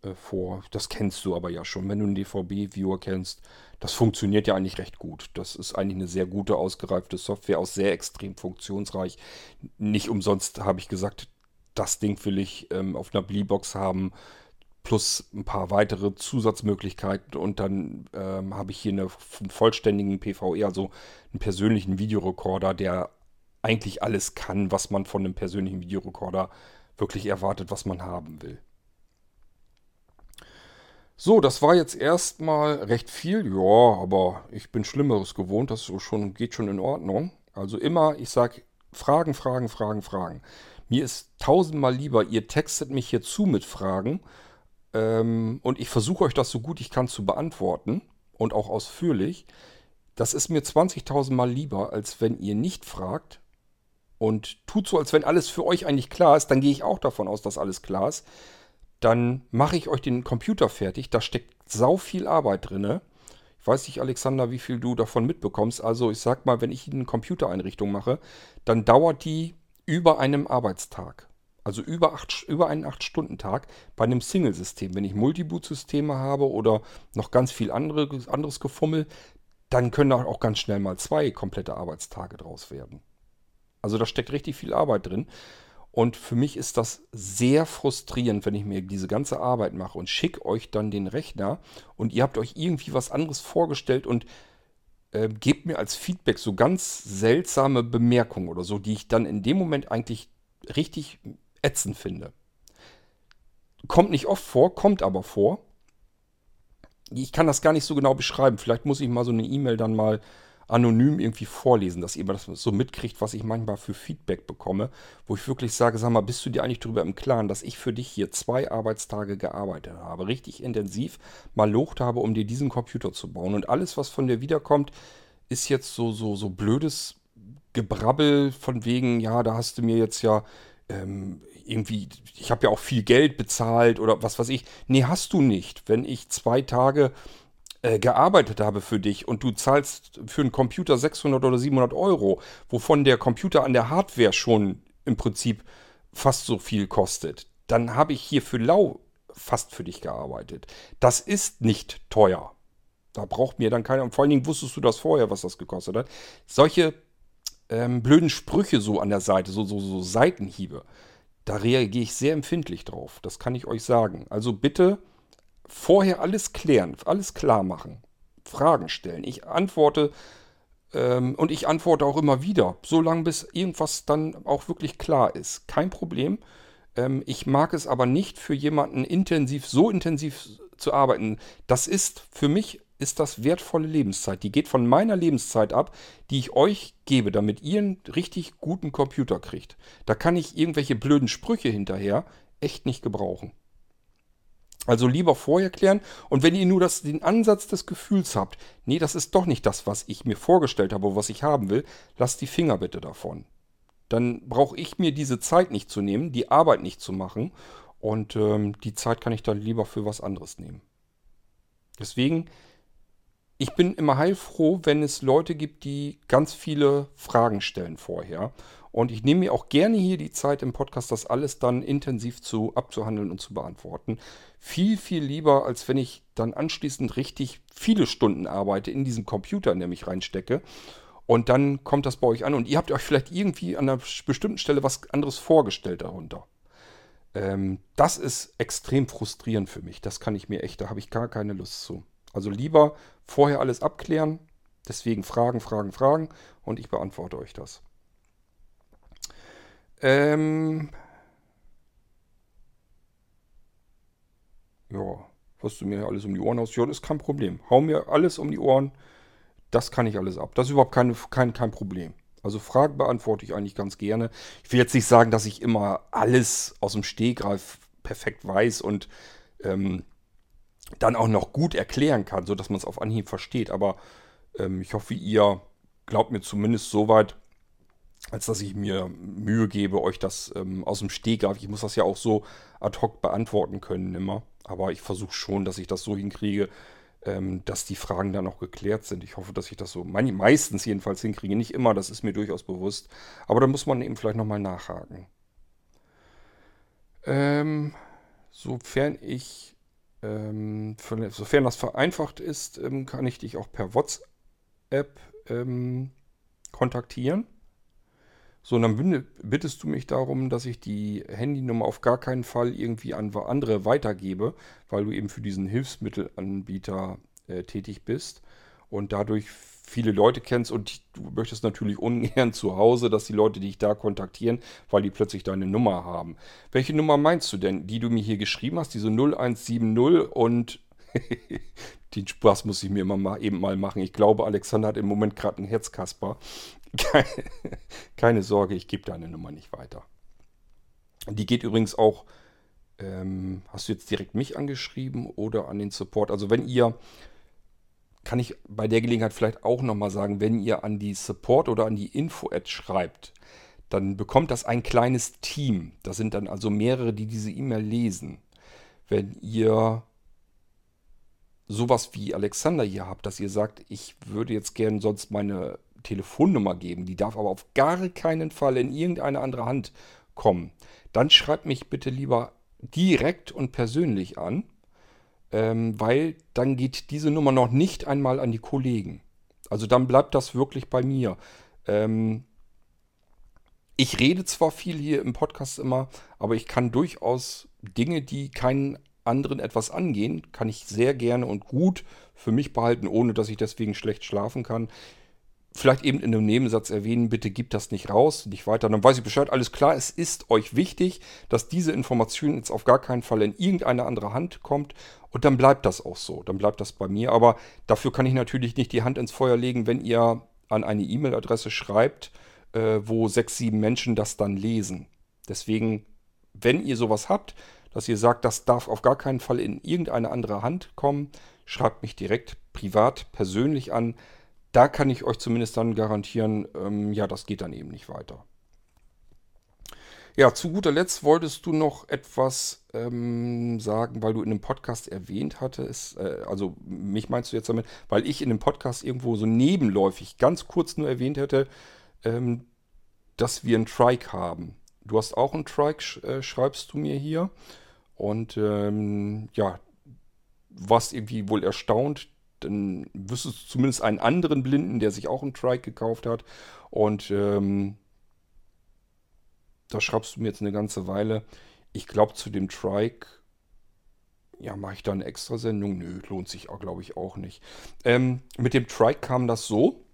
äh, vor. Das kennst du aber ja schon. Wenn du einen DVB-Viewer kennst, das funktioniert ja eigentlich recht gut. Das ist eigentlich eine sehr gute, ausgereifte Software, auch sehr extrem funktionsreich. Nicht umsonst habe ich gesagt, das Ding will ich ähm, auf einer Bleebox haben, plus ein paar weitere Zusatzmöglichkeiten und dann ähm, habe ich hier eine, einen vollständigen PVE, also einen persönlichen Videorekorder, der eigentlich alles kann, was man von einem persönlichen Videorekorder wirklich erwartet, was man haben will. So, das war jetzt erstmal recht viel. Ja, aber ich bin Schlimmeres gewohnt. Das schon, geht schon in Ordnung. Also immer, ich sage Fragen, Fragen, Fragen, Fragen. Mir ist tausendmal lieber, ihr textet mich hier zu mit Fragen ähm, und ich versuche euch das so gut ich kann zu beantworten und auch ausführlich. Das ist mir 20.000 Mal lieber, als wenn ihr nicht fragt und tut so, als wenn alles für euch eigentlich klar ist. Dann gehe ich auch davon aus, dass alles klar ist dann mache ich euch den Computer fertig. Da steckt sau viel Arbeit drin. Ich weiß nicht, Alexander, wie viel du davon mitbekommst. Also ich sag mal, wenn ich eine Computereinrichtung mache, dann dauert die über einem Arbeitstag. Also über, acht, über einen 8-Stunden-Tag bei einem Single-System. Wenn ich Multiboot-Systeme habe oder noch ganz viel andere, anderes Gefummel, dann können da auch ganz schnell mal zwei komplette Arbeitstage draus werden. Also da steckt richtig viel Arbeit drin. Und für mich ist das sehr frustrierend, wenn ich mir diese ganze Arbeit mache und schicke euch dann den Rechner und ihr habt euch irgendwie was anderes vorgestellt und äh, gebt mir als Feedback so ganz seltsame Bemerkungen oder so, die ich dann in dem Moment eigentlich richtig ätzend finde. Kommt nicht oft vor, kommt aber vor. Ich kann das gar nicht so genau beschreiben. Vielleicht muss ich mal so eine E-Mail dann mal anonym irgendwie vorlesen, dass ihr das so mitkriegt, was ich manchmal für Feedback bekomme, wo ich wirklich sage, sag mal, bist du dir eigentlich darüber im Klaren, dass ich für dich hier zwei Arbeitstage gearbeitet habe, richtig intensiv mal locht habe, um dir diesen Computer zu bauen und alles, was von dir wiederkommt, ist jetzt so, so, so blödes Gebrabbel von wegen, ja, da hast du mir jetzt ja ähm, irgendwie, ich habe ja auch viel Geld bezahlt oder was weiß ich. Nee, hast du nicht. Wenn ich zwei Tage äh, gearbeitet habe für dich und du zahlst für einen Computer 600 oder 700 Euro, wovon der Computer an der Hardware schon im Prinzip fast so viel kostet, dann habe ich hier für lau fast für dich gearbeitet. Das ist nicht teuer. Da braucht mir dann keiner. Und vor allen Dingen wusstest du das vorher, was das gekostet hat. Solche ähm, blöden Sprüche so an der Seite, so, so, so Seitenhiebe, da reagiere ich sehr empfindlich drauf. Das kann ich euch sagen. Also bitte vorher alles klären, alles klar machen, Fragen stellen. Ich antworte ähm, und ich antworte auch immer wieder, solange bis irgendwas dann auch wirklich klar ist. Kein Problem. Ähm, ich mag es aber nicht für jemanden intensiv, so intensiv zu arbeiten. Das ist für mich ist das wertvolle Lebenszeit. Die geht von meiner Lebenszeit ab, die ich euch gebe, damit ihr einen richtig guten Computer kriegt. Da kann ich irgendwelche blöden Sprüche hinterher echt nicht gebrauchen. Also lieber vorher klären. Und wenn ihr nur das, den Ansatz des Gefühls habt, nee, das ist doch nicht das, was ich mir vorgestellt habe, was ich haben will, lasst die Finger bitte davon. Dann brauche ich mir diese Zeit nicht zu nehmen, die Arbeit nicht zu machen. Und ähm, die Zeit kann ich dann lieber für was anderes nehmen. Deswegen, ich bin immer heilfroh, wenn es Leute gibt, die ganz viele Fragen stellen vorher. Und ich nehme mir auch gerne hier die Zeit im Podcast, das alles dann intensiv zu abzuhandeln und zu beantworten. Viel, viel lieber, als wenn ich dann anschließend richtig viele Stunden arbeite in diesen Computer, in der mich reinstecke. Und dann kommt das bei euch an und ihr habt euch vielleicht irgendwie an einer bestimmten Stelle was anderes vorgestellt darunter. Ähm, das ist extrem frustrierend für mich. Das kann ich mir echt, da habe ich gar keine Lust zu. Also lieber vorher alles abklären, Deswegen Fragen, Fragen, Fragen und ich beantworte euch das. Ähm ja, was du mir alles um die Ohren haust, ja, das ist kein Problem. Hau mir alles um die Ohren, das kann ich alles ab. Das ist überhaupt kein, kein, kein Problem. Also Fragen beantworte ich eigentlich ganz gerne. Ich will jetzt nicht sagen, dass ich immer alles aus dem Stehgreif perfekt weiß und ähm, dann auch noch gut erklären kann, sodass man es auf Anhieb versteht. Aber ähm, ich hoffe, ihr glaubt mir zumindest so weit, als dass ich mir Mühe gebe, euch das ähm, aus dem Stehgreif. Ich muss das ja auch so ad hoc beantworten können immer. Aber ich versuche schon, dass ich das so hinkriege, ähm, dass die Fragen dann auch geklärt sind. Ich hoffe, dass ich das so meistens jedenfalls hinkriege. Nicht immer, das ist mir durchaus bewusst. Aber da muss man eben vielleicht nochmal nachhaken. Ähm, sofern ich, ähm, für, sofern das vereinfacht ist, ähm, kann ich dich auch per WhatsApp ähm, kontaktieren. So, und dann bittest du mich darum, dass ich die Handynummer auf gar keinen Fall irgendwie an andere weitergebe, weil du eben für diesen Hilfsmittelanbieter äh, tätig bist und dadurch viele Leute kennst und du möchtest natürlich ungern zu Hause, dass die Leute dich da kontaktieren, weil die plötzlich deine Nummer haben. Welche Nummer meinst du denn, die du mir hier geschrieben hast, diese 0170 und den Spaß muss ich mir mal, eben mal machen. Ich glaube, Alexander hat im Moment gerade einen Herzkasper. Keine, keine Sorge, ich gebe deine Nummer nicht weiter. Die geht übrigens auch, ähm, hast du jetzt direkt mich angeschrieben oder an den Support? Also wenn ihr, kann ich bei der Gelegenheit vielleicht auch nochmal sagen, wenn ihr an die Support oder an die Info-Ad schreibt, dann bekommt das ein kleines Team. Das sind dann also mehrere, die diese E-Mail lesen. Wenn ihr sowas wie Alexander hier habt, dass ihr sagt, ich würde jetzt gern sonst meine Telefonnummer geben, die darf aber auf gar keinen Fall in irgendeine andere Hand kommen, dann schreibt mich bitte lieber direkt und persönlich an, ähm, weil dann geht diese Nummer noch nicht einmal an die Kollegen. Also dann bleibt das wirklich bei mir. Ähm, ich rede zwar viel hier im Podcast immer, aber ich kann durchaus Dinge, die keinen anderen etwas angehen, kann ich sehr gerne und gut für mich behalten, ohne dass ich deswegen schlecht schlafen kann vielleicht eben in einem Nebensatz erwähnen, bitte gib das nicht raus, nicht weiter. Dann weiß ich Bescheid, alles klar, es ist euch wichtig, dass diese Information jetzt auf gar keinen Fall in irgendeine andere Hand kommt und dann bleibt das auch so, dann bleibt das bei mir. Aber dafür kann ich natürlich nicht die Hand ins Feuer legen, wenn ihr an eine E-Mail-Adresse schreibt, äh, wo sechs, sieben Menschen das dann lesen. Deswegen, wenn ihr sowas habt, dass ihr sagt, das darf auf gar keinen Fall in irgendeine andere Hand kommen, schreibt mich direkt privat, persönlich an da kann ich euch zumindest dann garantieren, ähm, ja, das geht dann eben nicht weiter. Ja, zu guter Letzt wolltest du noch etwas ähm, sagen, weil du in einem Podcast erwähnt hattest, äh, also mich meinst du jetzt damit, weil ich in einem Podcast irgendwo so nebenläufig ganz kurz nur erwähnt hätte, ähm, dass wir einen Trike haben. Du hast auch einen Trike, äh, schreibst du mir hier. Und ähm, ja, warst irgendwie wohl erstaunt, dann wüsstest du zumindest einen anderen Blinden, der sich auch einen Trike gekauft hat. Und ähm, da schreibst du mir jetzt eine ganze Weile. Ich glaube, zu dem Trike, ja, mache ich da eine extra Sendung? Nö, lohnt sich, glaube ich, auch nicht. Ähm, mit dem Trike kam das so.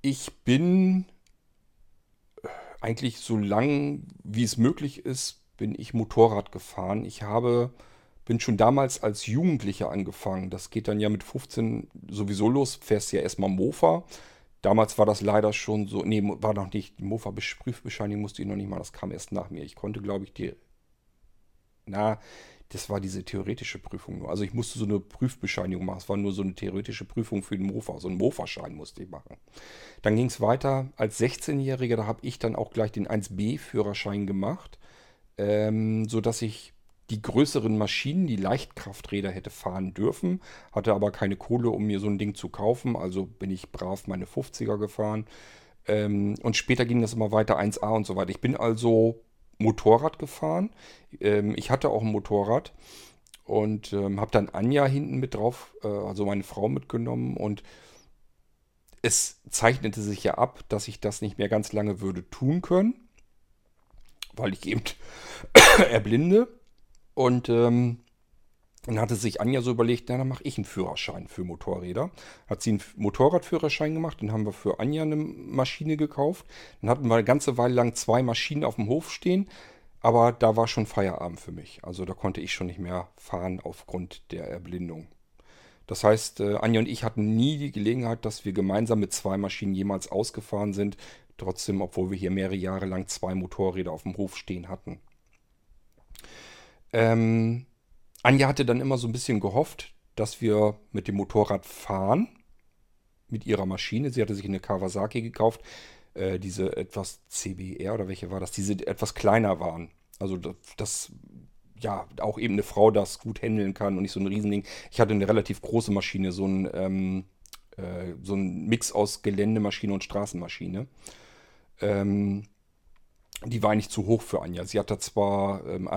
Ich bin eigentlich so lang, wie es möglich ist, bin ich Motorrad gefahren. Ich habe bin schon damals als Jugendlicher angefangen. Das geht dann ja mit 15 sowieso los. Fährst ja erstmal Mofa. Damals war das leider schon so. Nee, war noch nicht. Mofa-Prüfbescheinigung musste ich noch nicht mal. Das kam erst nach mir. Ich konnte, glaube ich, die. Na, das war diese theoretische Prüfung nur. Also ich musste so eine Prüfbescheinigung machen. Es war nur so eine theoretische Prüfung für den Mofa. So einen Mofa-Schein musste ich machen. Dann ging es weiter. Als 16-Jähriger, da habe ich dann auch gleich den 1B-Führerschein gemacht. Ähm, sodass ich die größeren Maschinen, die Leichtkrafträder hätte fahren dürfen, hatte aber keine Kohle, um mir so ein Ding zu kaufen. Also bin ich brav meine 50er gefahren. Ähm, und später ging das immer weiter 1A und so weiter. Ich bin also Motorrad gefahren. Ähm, ich hatte auch ein Motorrad und ähm, habe dann Anja hinten mit drauf, äh, also meine Frau mitgenommen und es zeichnete sich ja ab, dass ich das nicht mehr ganz lange würde tun können, weil ich eben erblinde. Und ähm, dann hatte sich Anja so überlegt, na, dann mache ich einen Führerschein für Motorräder. Hat sie einen Motorradführerschein gemacht, dann haben wir für Anja eine Maschine gekauft. Dann hatten wir eine ganze Weile lang zwei Maschinen auf dem Hof stehen, aber da war schon Feierabend für mich. Also da konnte ich schon nicht mehr fahren aufgrund der Erblindung. Das heißt, äh, Anja und ich hatten nie die Gelegenheit, dass wir gemeinsam mit zwei Maschinen jemals ausgefahren sind. Trotzdem, obwohl wir hier mehrere Jahre lang zwei Motorräder auf dem Hof stehen hatten. Ähm, Anja hatte dann immer so ein bisschen gehofft, dass wir mit dem Motorrad fahren. Mit ihrer Maschine. Sie hatte sich eine Kawasaki gekauft. Äh, diese etwas CBR oder welche war das? Diese etwas kleiner waren. Also das, das ja, auch eben eine Frau das gut handeln kann und nicht so ein Riesending. Ich hatte eine relativ große Maschine, so ein, ähm, äh, so ein Mix aus Geländemaschine und Straßenmaschine. Ähm, die war eigentlich zu hoch für Anja. Sie hat da zwar ähm,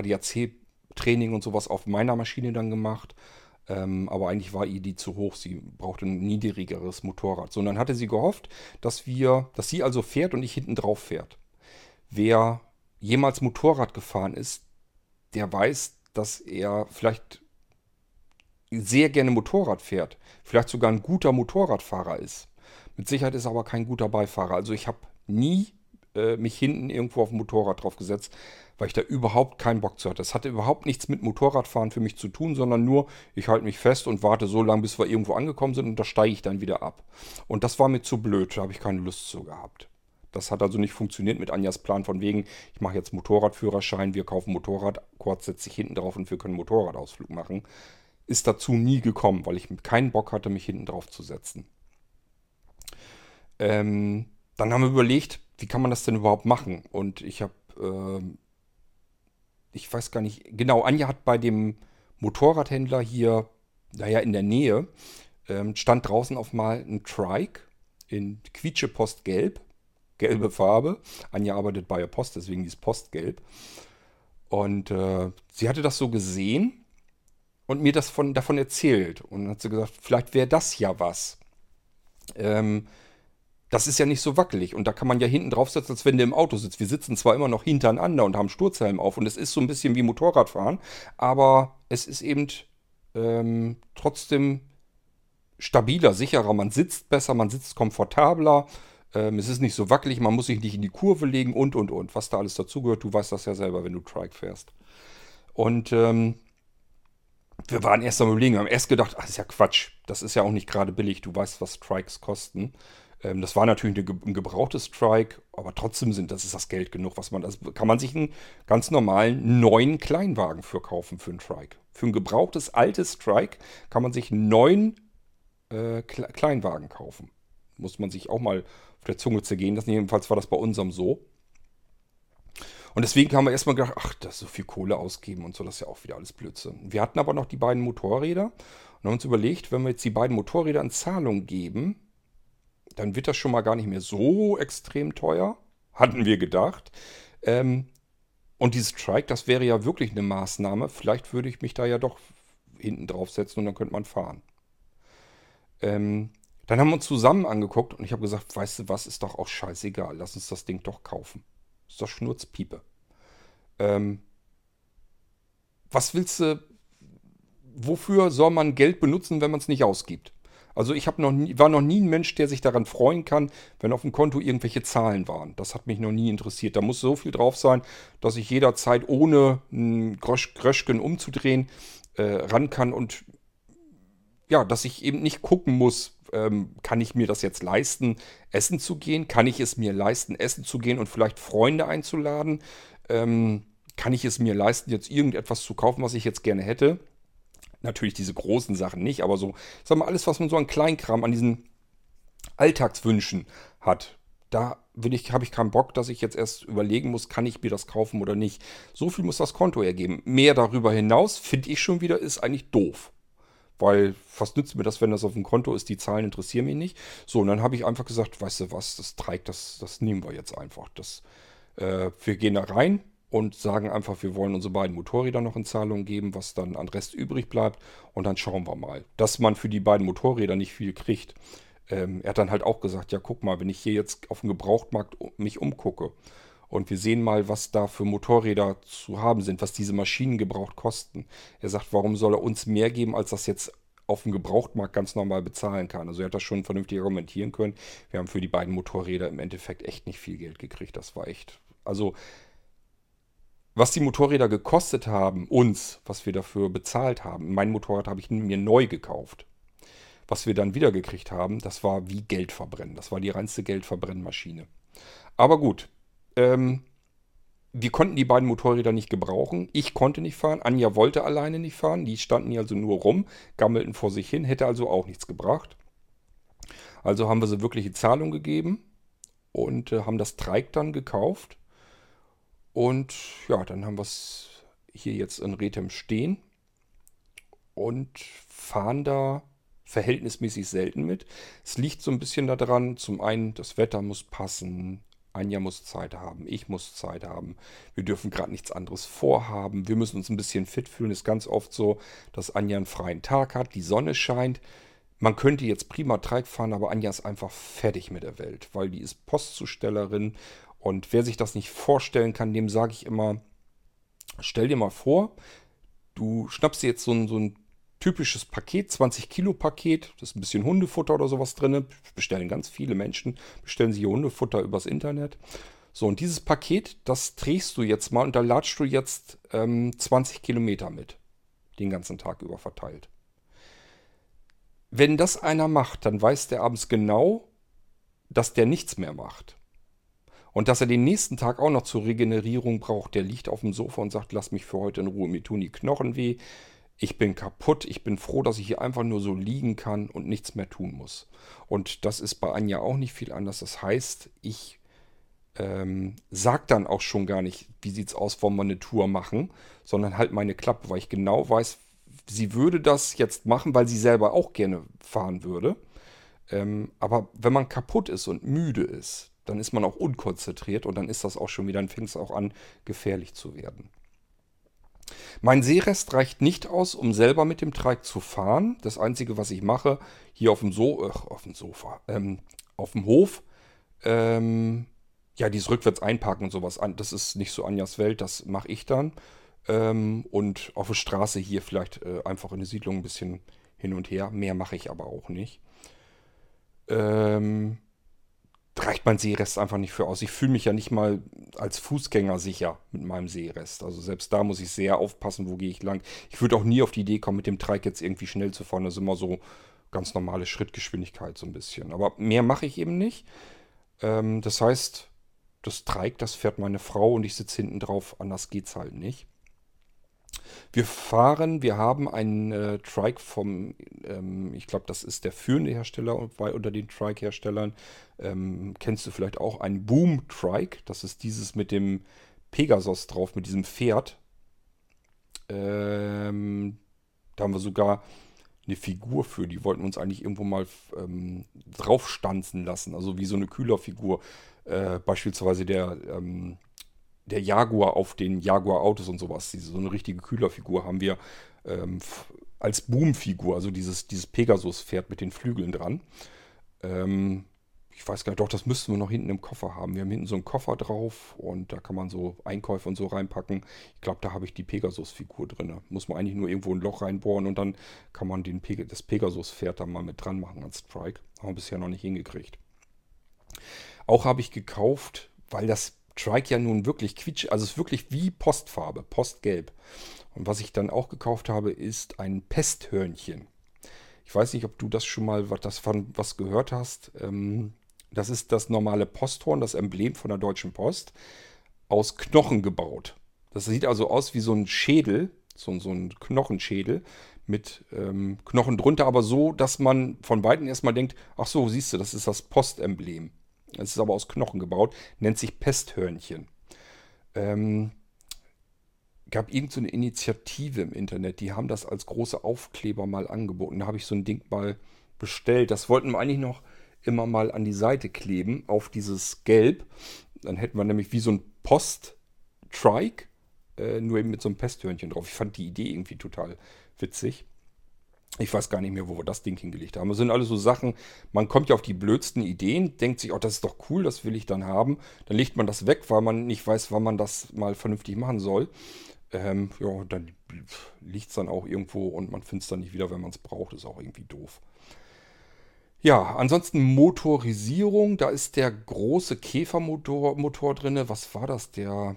ADAC-Training und sowas auf meiner Maschine dann gemacht, ähm, aber eigentlich war ihr die zu hoch. Sie brauchte ein niedrigeres Motorrad. So, und dann hatte sie gehofft, dass wir, dass sie also fährt und ich hinten drauf fährt. Wer jemals Motorrad gefahren ist, der weiß, dass er vielleicht sehr gerne Motorrad fährt. Vielleicht sogar ein guter Motorradfahrer ist. Mit Sicherheit ist er aber kein guter Beifahrer. Also ich habe nie äh, mich hinten irgendwo auf dem Motorrad drauf gesetzt, weil ich da überhaupt keinen Bock zu hatte. Das hatte überhaupt nichts mit Motorradfahren für mich zu tun, sondern nur, ich halte mich fest und warte so lange, bis wir irgendwo angekommen sind und da steige ich dann wieder ab. Und das war mir zu blöd, da habe ich keine Lust zu gehabt. Das hat also nicht funktioniert mit Anjas Plan von wegen, ich mache jetzt Motorradführerschein, wir kaufen Motorrad, Quad setzt sich hinten drauf und wir können Motorradausflug machen. Ist dazu nie gekommen, weil ich keinen Bock hatte, mich hinten drauf zu setzen. Ähm, dann haben wir überlegt, wie kann man das denn überhaupt machen? Und ich habe, äh, ich weiß gar nicht, genau, Anja hat bei dem Motorradhändler hier, naja, in der Nähe, ähm, stand draußen auf mal ein Trike in Quietschepost gelb gelbe Farbe. Anja arbeitet bei der Post, deswegen dieses Postgelb. Und äh, sie hatte das so gesehen und mir das von, davon erzählt. Und dann hat sie gesagt, vielleicht wäre das ja was. Ähm, das ist ja nicht so wackelig und da kann man ja hinten drauf sitzen, als wenn du im Auto sitzt. Wir sitzen zwar immer noch hintereinander und haben Sturzhelm auf und es ist so ein bisschen wie Motorradfahren, aber es ist eben ähm, trotzdem stabiler, sicherer. Man sitzt besser, man sitzt komfortabler. Ähm, es ist nicht so wackelig, man muss sich nicht in die Kurve legen und, und, und. Was da alles dazugehört, du weißt das ja selber, wenn du Trike fährst. Und ähm, wir waren erst am überlegen, wir haben erst gedacht, ach, das ist ja Quatsch. Das ist ja auch nicht gerade billig. Du weißt, was Trikes kosten. Ähm, das war natürlich ein gebrauchtes Trike, aber trotzdem sind das ist das Geld genug, was man, das kann man sich einen ganz normalen neuen Kleinwagen für kaufen für einen Trike. Für ein gebrauchtes altes Trike kann man sich einen neuen äh, Kleinwagen kaufen. Muss man sich auch mal der Zunge zergehen lassen. Jedenfalls war das bei unserem so. Und deswegen haben wir erstmal gedacht, ach, das so viel Kohle ausgeben und so, das ist ja auch wieder alles Blödsinn. Wir hatten aber noch die beiden Motorräder und haben uns überlegt, wenn wir jetzt die beiden Motorräder in Zahlung geben, dann wird das schon mal gar nicht mehr so extrem teuer, hatten wir gedacht. Ähm, und dieses Trike, das wäre ja wirklich eine Maßnahme. Vielleicht würde ich mich da ja doch hinten drauf setzen und dann könnte man fahren. Ähm, dann haben wir uns zusammen angeguckt und ich habe gesagt, weißt du was, ist doch auch scheißegal, lass uns das Ding doch kaufen. Ist doch Schnurzpiepe. Ähm, was willst du, wofür soll man Geld benutzen, wenn man es nicht ausgibt? Also ich noch nie, war noch nie ein Mensch, der sich daran freuen kann, wenn auf dem Konto irgendwelche Zahlen waren. Das hat mich noch nie interessiert. Da muss so viel drauf sein, dass ich jederzeit ohne ein Gröschken umzudrehen äh, ran kann und ja, dass ich eben nicht gucken muss, ähm, kann ich mir das jetzt leisten, essen zu gehen? Kann ich es mir leisten, essen zu gehen und vielleicht Freunde einzuladen? Ähm, kann ich es mir leisten, jetzt irgendetwas zu kaufen, was ich jetzt gerne hätte? Natürlich diese großen Sachen nicht, aber so, sag mal, alles, was man so an Kleinkram, an diesen Alltagswünschen hat, da habe ich keinen Bock, dass ich jetzt erst überlegen muss, kann ich mir das kaufen oder nicht. So viel muss das Konto ergeben. Mehr darüber hinaus, finde ich schon wieder, ist eigentlich doof. Weil, was nützt mir das, wenn das auf dem Konto ist? Die Zahlen interessieren mich nicht. So, und dann habe ich einfach gesagt, weißt du was, das trägt, das, das nehmen wir jetzt einfach. Das, äh, wir gehen da rein und sagen einfach, wir wollen unsere beiden Motorräder noch in Zahlung geben, was dann an Rest übrig bleibt. Und dann schauen wir mal. Dass man für die beiden Motorräder nicht viel kriegt. Ähm, er hat dann halt auch gesagt, ja guck mal, wenn ich hier jetzt auf dem Gebrauchtmarkt mich umgucke Und wir sehen mal, was da für Motorräder zu haben sind, was diese Maschinen gebraucht kosten. Er sagt, warum soll er uns mehr geben, als das jetzt auf dem Gebrauchtmarkt ganz normal bezahlen kann. Also er hat das schon vernünftig argumentieren können. Wir haben für die beiden Motorräder im Endeffekt echt nicht viel Geld gekriegt. Das war echt. Also was die Motorräder gekostet haben, uns, was wir dafür bezahlt haben. Mein Motorrad habe ich mir neu gekauft. Was wir dann wiedergekriegt haben, das war wie Geld verbrennen. Das war die reinste Geldverbrennmaschine. Aber gut, ähm, wir konnten die beiden Motorräder nicht gebrauchen. Ich konnte nicht fahren. Anja wollte alleine nicht fahren. Die standen hier also nur rum, gammelten vor sich hin, hätte also auch nichts gebracht. Also haben wir sie wirkliche Zahlung gegeben und äh, haben das Trike dann gekauft. Und ja, dann haben wir es hier jetzt in Rethem stehen und fahren da verhältnismäßig selten mit. Es liegt so ein bisschen daran, zum einen, das Wetter muss passen, Anja muss Zeit haben, ich muss Zeit haben. Wir dürfen gerade nichts anderes vorhaben. Wir müssen uns ein bisschen fit fühlen. Es ist ganz oft so, dass Anja einen freien Tag hat, die Sonne scheint. Man könnte jetzt prima Treik fahren, aber Anja ist einfach fertig mit der Welt, weil die ist Postzustellerin. Und wer sich das nicht vorstellen kann, dem sage ich immer, stell dir mal vor, du schnappst dir jetzt so ein, so ein typisches Paket, 20 Kilo Paket, das ist ein bisschen Hundefutter oder sowas drin. Bestellen ganz viele Menschen, bestellen sich ihr Hundefutter übers Internet. So, und dieses Paket, das trägst du jetzt mal und da latschst du jetzt ähm, 20 Kilometer mit. Den ganzen Tag über verteilt. Wenn das einer macht, dann weiß der abends genau, dass der nichts mehr macht. Und dass er den nächsten Tag auch noch zur Regenerierung braucht. Der liegt auf dem Sofa und sagt, lass mich für heute in Ruhe, mir tun die Knochen weh ich bin kaputt, ich bin froh, dass ich hier einfach nur so liegen kann und nichts mehr tun muss. Und das ist bei Anja auch nicht viel anders. Das heißt, ich ähm, sag dann auch schon gar nicht, wie sieht es aus, wollen wir eine Tour machen, sondern halt meine Klappe, weil ich genau weiß, sie würde das jetzt machen, weil sie selber auch gerne fahren würde. Ähm, aber wenn man kaputt ist und müde ist, dann ist man auch unkonzentriert und dann ist das auch schon wieder, dann fängt es auch an, gefährlich zu werden. Mein Seerest reicht nicht aus, um selber mit dem Trike zu fahren. Das Einzige, was ich mache, hier auf dem, so ach, auf dem Sofa, ähm, auf dem Hof, ähm, ja, dieses rückwärts einparken und sowas, das ist nicht so Anjas Welt, das mache ich dann. Ähm, und auf der Straße hier vielleicht äh, einfach in der Siedlung ein bisschen hin und her. Mehr mache ich aber auch nicht. Ähm, reicht mein Seerest einfach nicht für aus. Ich fühle mich ja nicht mal als Fußgänger sicher mit meinem Seerest. Also selbst da muss ich sehr aufpassen, wo gehe ich lang. Ich würde auch nie auf die Idee kommen, mit dem Trike jetzt irgendwie schnell zu fahren. Das ist immer so ganz normale Schrittgeschwindigkeit so ein bisschen. Aber mehr mache ich eben nicht. Ähm, das heißt, das Trike, das fährt meine Frau und ich sitze hinten drauf. Anders geht es halt nicht. Wir fahren, wir haben einen äh, Trike vom, ähm, ich glaube, das ist der führende Hersteller unter den Trike-Herstellern. Ähm, kennst du vielleicht auch einen Boom Trike? Das ist dieses mit dem Pegasus drauf, mit diesem Pferd. Ähm, da haben wir sogar eine Figur für. Die wollten uns eigentlich irgendwo mal ähm, draufstanzen lassen. Also wie so eine Kühlerfigur. Äh, beispielsweise der ähm, der Jaguar auf den Jaguar-Autos und sowas. Diese, so eine richtige Kühlerfigur haben wir ähm, als Boom-Figur, also dieses, dieses Pegasus-Pferd mit den Flügeln dran. Ähm, ich weiß gar nicht, doch, das müssten wir noch hinten im Koffer haben. Wir haben hinten so einen Koffer drauf und da kann man so Einkäufe und so reinpacken. Ich glaube, da habe ich die Pegasus-Figur drin. Muss man eigentlich nur irgendwo ein Loch reinbohren und dann kann man den Pe das Pegasus-Pferd da mal mit dran machen als Strike. Haben wir bisher noch nicht hingekriegt. Auch habe ich gekauft, weil das Trike ja nun wirklich quietsch, also es ist wirklich wie Postfarbe, Postgelb. Und was ich dann auch gekauft habe, ist ein Pesthörnchen. Ich weiß nicht, ob du das schon mal was, das von was gehört hast. Ähm, das ist das normale Posthorn, das Emblem von der Deutschen Post, aus Knochen gebaut. Das sieht also aus wie so ein Schädel, so, so ein Knochenschädel mit ähm, Knochen drunter, aber so, dass man von Weitem erstmal denkt, ach so, siehst du, das ist das Postemblem. Es ist aber aus Knochen gebaut, nennt sich Pesthörnchen. Ähm, gab irgendeine so Initiative im Internet, die haben das als große Aufkleber mal angeboten. Da habe ich so ein Ding mal bestellt. Das wollten wir eigentlich noch immer mal an die Seite kleben, auf dieses Gelb. Dann hätten wir nämlich wie so ein Post-Trike, äh, nur eben mit so einem Pesthörnchen drauf. Ich fand die Idee irgendwie total witzig. Ich weiß gar nicht mehr, wo wir das Ding hingelegt haben. Das sind alles so Sachen, man kommt ja auf die blödsten Ideen, denkt sich, oh, das ist doch cool, das will ich dann haben. Dann legt man das weg, weil man nicht weiß, wann man das mal vernünftig machen soll. Ähm, ja, dann liegt es dann auch irgendwo und man findet es dann nicht wieder, wenn man es braucht. Ist auch irgendwie doof. Ja, ansonsten Motorisierung. Da ist der große Käfermotor Motor drin. Was war das? Der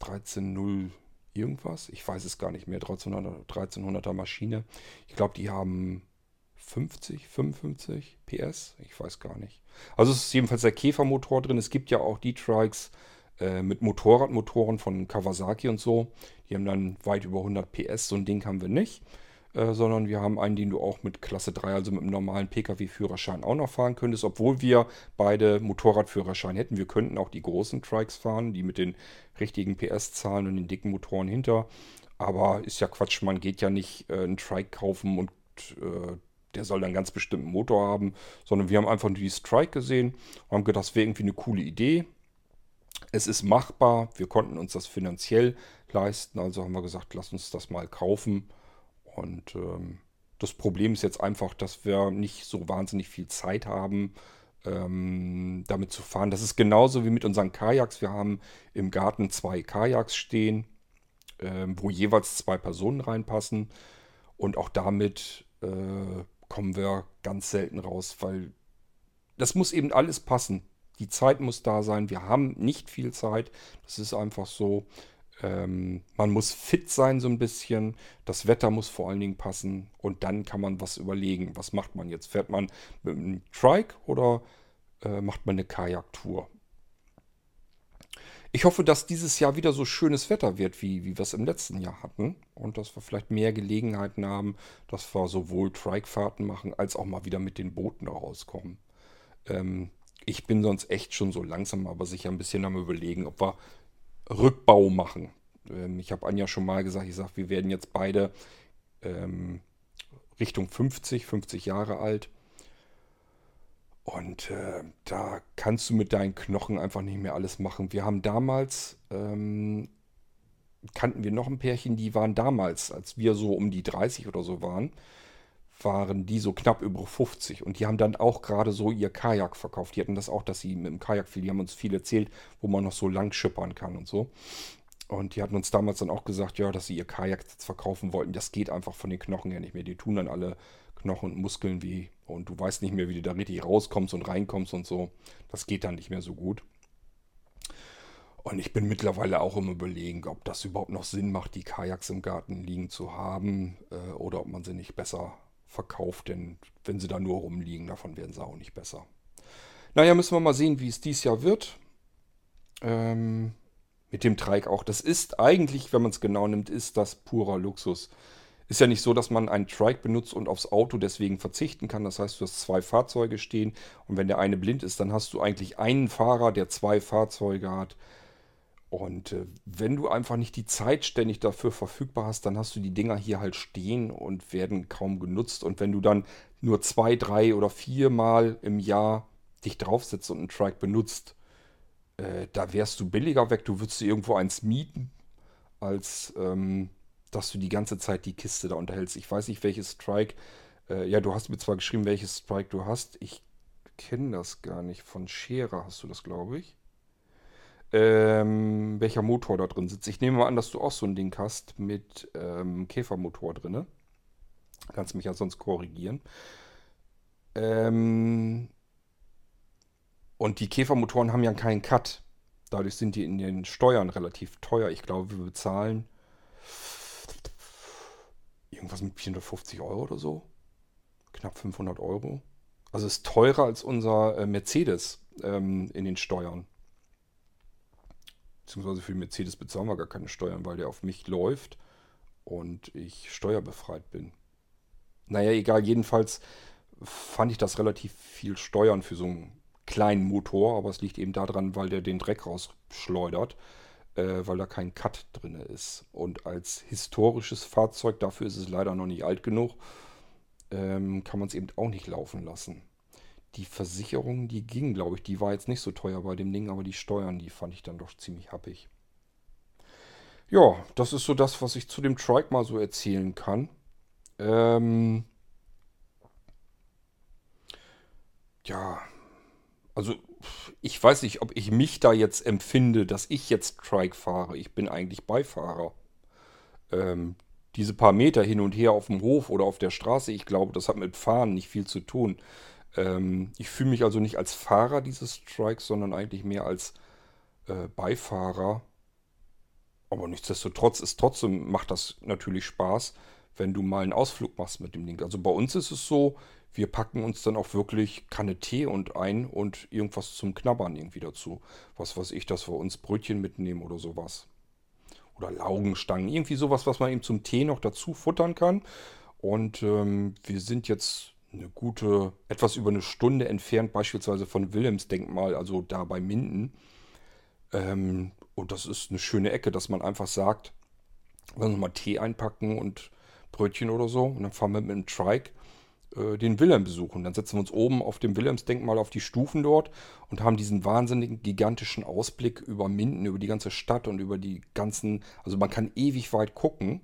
13.0 irgendwas? Ich weiß es gar nicht mehr. 1300, 1300er Maschine. Ich glaube, die haben 50, 55 PS. Ich weiß gar nicht. Also es ist jedenfalls der Käfermotor drin. Es gibt ja auch die Trikes äh, mit Motorradmotoren von Kawasaki und so. Die haben dann weit über 100 PS. So ein Ding haben wir nicht. Äh, sondern wir haben einen, den du auch mit Klasse 3, also mit einem normalen Pkw-Führerschein auch noch fahren könntest, obwohl wir beide Motorradführerschein hätten. Wir könnten auch die großen Trikes fahren, die mit den richtigen PS-Zahlen und den dicken Motoren hinter. Aber ist ja Quatsch, man geht ja nicht äh, einen Trike kaufen und äh, der soll dann ganz bestimmten Motor haben, sondern wir haben einfach nur die Strike gesehen und haben gedacht, das wäre irgendwie eine coole Idee. Es ist machbar, wir konnten uns das finanziell leisten, also haben wir gesagt, lass uns das mal kaufen. Und ähm, das Problem ist jetzt einfach, dass wir nicht so wahnsinnig viel Zeit haben, ähm, damit zu fahren. Das ist genauso wie mit unseren Kajaks. Wir haben im Garten zwei Kajaks stehen, ähm, wo jeweils zwei Personen reinpassen. Und auch damit äh, kommen wir ganz selten raus, weil das muss eben alles passen. Die Zeit muss da sein. Wir haben nicht viel Zeit. Das ist einfach so. Ähm, man muss fit sein so ein bisschen. Das Wetter muss vor allen Dingen passen. Und dann kann man was überlegen. Was macht man jetzt? Fährt man mit einem Trike oder äh, macht man eine Kajaktour? Ich hoffe, dass dieses Jahr wieder so schönes Wetter wird, wie, wie wir es im letzten Jahr hatten. Und dass wir vielleicht mehr Gelegenheiten haben, dass wir sowohl Trike-Fahrten machen, als auch mal wieder mit den Booten rauskommen. Ähm, ich bin sonst echt schon so langsam, aber sicher ein bisschen am Überlegen, ob wir Rückbau machen. Ähm, ich habe Anja schon mal gesagt, ich sage, wir werden jetzt beide ähm, Richtung 50, 50 Jahre alt. Und äh, da kannst du mit deinen Knochen einfach nicht mehr alles machen. Wir haben damals, ähm, kannten wir noch ein Pärchen, die waren damals, als wir so um die 30 oder so waren, waren die so knapp über 50 und die haben dann auch gerade so ihr Kajak verkauft. Die hatten das auch, dass sie mit dem Kajak viel, die haben uns viel erzählt, wo man noch so lang schippern kann und so. Und die hatten uns damals dann auch gesagt, ja, dass sie ihr Kajak jetzt verkaufen wollten. Das geht einfach von den Knochen her nicht mehr. Die tun dann alle Knochen und Muskeln weh und du weißt nicht mehr, wie du da richtig rauskommst und reinkommst und so. Das geht dann nicht mehr so gut. Und ich bin mittlerweile auch im Überlegen, ob das überhaupt noch Sinn macht, die Kajaks im Garten liegen zu haben äh, oder ob man sie nicht besser verkauft, denn wenn sie da nur rumliegen, davon werden sie auch nicht besser. Naja, müssen wir mal sehen, wie es dieses Jahr wird. Ähm, mit dem Trike auch. Das ist eigentlich, wenn man es genau nimmt, ist das purer Luxus. Ist ja nicht so, dass man einen Trike benutzt und aufs Auto deswegen verzichten kann. Das heißt, du hast zwei Fahrzeuge stehen und wenn der eine blind ist, dann hast du eigentlich einen Fahrer, der zwei Fahrzeuge hat. Und äh, wenn du einfach nicht die Zeit ständig dafür verfügbar hast, dann hast du die Dinger hier halt stehen und werden kaum genutzt. Und wenn du dann nur zwei, drei oder vier Mal im Jahr dich draufsetzt und einen Trike benutzt, äh, da wärst du billiger weg. Du würdest dir irgendwo eins mieten, als ähm, dass du die ganze Zeit die Kiste da unterhältst. Ich weiß nicht, welches Strike. Äh, ja, du hast mir zwar geschrieben, welches Strike du hast. Ich kenne das gar nicht. Von Scherer hast du das, glaube ich ähm, welcher Motor da drin sitzt. Ich nehme mal an, dass du auch so ein Ding hast mit ähm, Käfermotor drin. Kannst mich ja sonst korrigieren. Ähm, und die Käfermotoren haben ja keinen Cut. Dadurch sind die in den Steuern relativ teuer. Ich glaube, wir bezahlen irgendwas mit 450 Euro oder so. Knapp 500 Euro. Also ist teurer als unser äh, Mercedes ähm, in den Steuern. Beziehungsweise für Mercedes bezahlen wir gar keine Steuern, weil der auf mich läuft und ich steuerbefreit bin. Naja, egal, jedenfalls fand ich das relativ viel Steuern für so einen kleinen Motor, aber es liegt eben daran, weil der den Dreck rausschleudert, äh, weil da kein Cut drin ist. Und als historisches Fahrzeug, dafür ist es leider noch nicht alt genug, ähm, kann man es eben auch nicht laufen lassen die Versicherung, die ging, glaube ich. Die war jetzt nicht so teuer bei dem Ding, aber die Steuern, die fand ich dann doch ziemlich happig. Ja, das ist so das, was ich zu dem Trike mal so erzählen kann. Ähm ja, also ich weiß nicht, ob ich mich da jetzt empfinde, dass ich jetzt Trike fahre. Ich bin eigentlich Beifahrer. Ähm, diese paar Meter hin und her auf dem Hof oder auf der Straße, ich glaube, das hat mit Fahren nicht viel zu tun. Ähm, ich fühle mich also nicht als Fahrer dieses Strikes, sondern eigentlich mehr als äh, Beifahrer. Aber nichtsdestotrotz ist trotzdem, macht das natürlich Spaß, wenn du mal einen Ausflug machst mit dem Ding. Also bei uns ist es so, wir packen uns dann auch wirklich Kanne Tee und ein und irgendwas zum Knabbern irgendwie dazu. Was weiß ich, dass wir uns Brötchen mitnehmen oder sowas. Oder Laugenstangen, irgendwie sowas, was man eben zum Tee noch dazu futtern kann. Und ähm, wir sind jetzt eine gute, etwas über eine Stunde entfernt, beispielsweise von Wilhelmsdenkmal, also da bei Minden. Ähm, und das ist eine schöne Ecke, dass man einfach sagt, wir mal Tee einpacken und Brötchen oder so. Und dann fahren wir mit dem Trike äh, den Wilhelm besuchen. Dann setzen wir uns oben auf dem Wilhelmsdenkmal auf die Stufen dort und haben diesen wahnsinnigen, gigantischen Ausblick über Minden, über die ganze Stadt und über die ganzen, also man kann ewig weit gucken.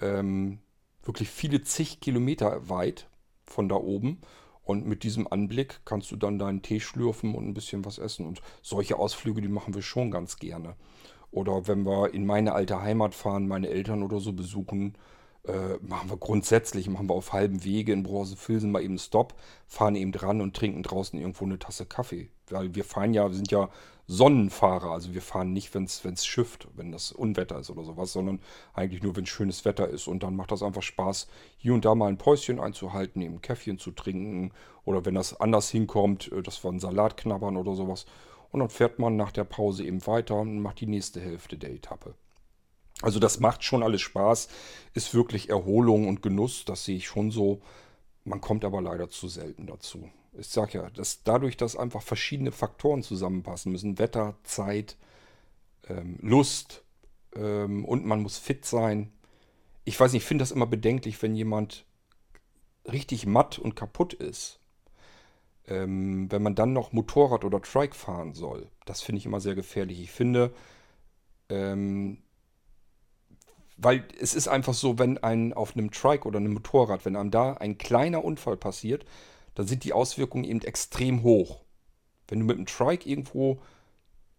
Ähm, wirklich viele zig Kilometer weit von da oben. Und mit diesem Anblick kannst du dann deinen Tee schlürfen und ein bisschen was essen. Und solche Ausflüge, die machen wir schon ganz gerne. Oder wenn wir in meine alte Heimat fahren, meine Eltern oder so besuchen, äh, machen wir grundsätzlich, machen wir auf halbem Wege in Bronzefilsen mal eben Stopp, fahren eben dran und trinken draußen irgendwo eine Tasse Kaffee. Weil wir fahren ja, wir sind ja Sonnenfahrer, also wir fahren nicht, wenn es schifft, wenn das Unwetter ist oder sowas, sondern eigentlich nur, wenn schönes Wetter ist. Und dann macht das einfach Spaß, hier und da mal ein Päuschen einzuhalten, eben ein Käffchen zu trinken oder wenn das anders hinkommt, äh, dass wir einen Salat knabbern oder sowas. Und dann fährt man nach der Pause eben weiter und macht die nächste Hälfte der Etappe. Also das macht schon alles Spaß, ist wirklich Erholung und Genuss, das sehe ich schon so. Man kommt aber leider zu selten dazu. Ich sage ja, dass dadurch, dass einfach verschiedene Faktoren zusammenpassen müssen, Wetter, Zeit, ähm, Lust ähm, und man muss fit sein. Ich weiß nicht, ich finde das immer bedenklich, wenn jemand richtig matt und kaputt ist. Ähm, wenn man dann noch Motorrad oder Trike fahren soll. Das finde ich immer sehr gefährlich. Ich finde, ähm, weil es ist einfach so, wenn ein auf einem Trike oder einem Motorrad, wenn einem da ein kleiner Unfall passiert, dann sind die Auswirkungen eben extrem hoch. Wenn du mit dem Trike irgendwo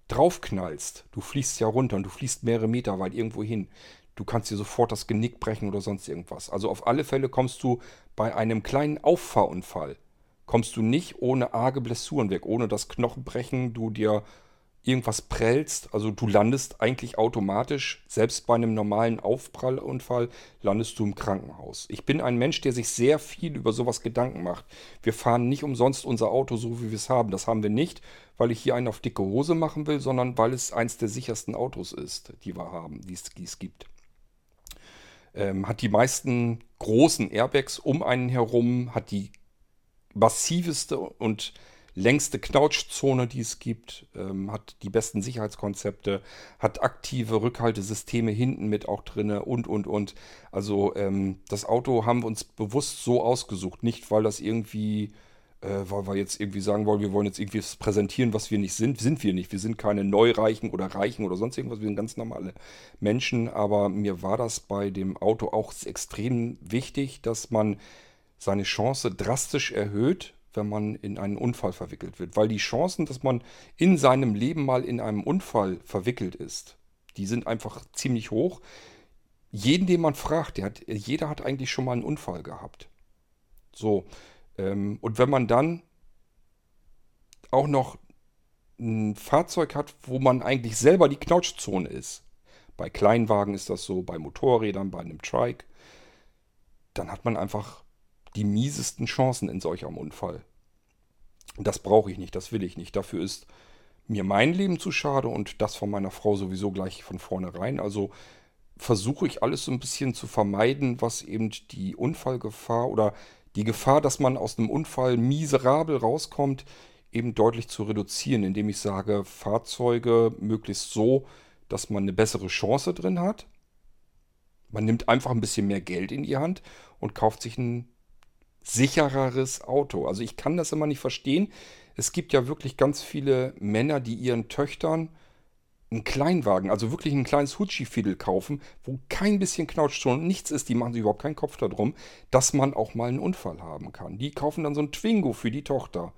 draufknallst, du fließt ja runter und du fließt mehrere Meter weit irgendwo hin. Du kannst dir sofort das Genick brechen oder sonst irgendwas. Also auf alle Fälle kommst du bei einem kleinen Auffahrunfall, kommst du nicht ohne arge Blessuren weg, ohne das Knochenbrechen, du dir irgendwas prellst, also du landest eigentlich automatisch, selbst bei einem normalen Aufprallunfall, landest du im Krankenhaus. Ich bin ein Mensch, der sich sehr viel über sowas Gedanken macht. Wir fahren nicht umsonst unser Auto so, wie wir es haben. Das haben wir nicht, weil ich hier einen auf dicke Hose machen will, sondern weil es eins der sichersten Autos ist, die wir haben, die es, gibt. Ähm, hat die meisten großen Airbags um einen herum, hat die massiveste und längste Knautschzone, die es gibt, ähm, hat die besten Sicherheitskonzepte, hat aktive Rückhaltesysteme hinten mit auch drin und, und, und. Also ähm, das Auto haben wir uns bewusst so ausgesucht, nicht weil das irgendwie, äh, weil wir jetzt irgendwie sagen wollen, wir wollen jetzt irgendwie präsentieren, was wir nicht sind. Sind wir nicht. Wir sind keine Neureichen oder Reichen oder sonst irgendwas. Wir sind ganz normale Menschen. Aber mir war das bei dem Auto auch extrem wichtig, dass man seine Chance drastisch erhöht, wenn man in einen Unfall verwickelt wird. Weil die Chancen, dass man in seinem Leben mal in einem Unfall verwickelt ist, die sind einfach ziemlich hoch. Jeden, den man fragt, hat, jeder hat eigentlich schon mal einen Unfall gehabt. So, ähm, und wenn man dann auch noch ein Fahrzeug hat, wo man eigentlich selber die Knautschzone ist, bei Kleinwagen ist das so, bei Motorrädern, bei einem Trike, dann hat man einfach die miesesten Chancen in solch einem Unfall. Das brauche ich nicht, das will ich nicht. Dafür ist mir mein Leben zu schade und das von meiner Frau sowieso gleich von vornherein. Also versuche ich alles so ein bisschen zu vermeiden, was eben die Unfallgefahr oder die Gefahr, dass man aus einem Unfall miserabel rauskommt, eben deutlich zu reduzieren, indem ich sage, Fahrzeuge möglichst so, dass man eine bessere Chance drin hat. Man nimmt einfach ein bisschen mehr Geld in die Hand und kauft sich ein sichereres Auto. Also ich kann das immer nicht verstehen. Es gibt ja wirklich ganz viele Männer, die ihren Töchtern einen Kleinwagen, also wirklich ein kleines Hutschi-Fiedel kaufen, wo kein bisschen Knautschton und nichts ist, die machen sich überhaupt keinen Kopf darum, dass man auch mal einen Unfall haben kann. Die kaufen dann so ein Twingo für die Tochter.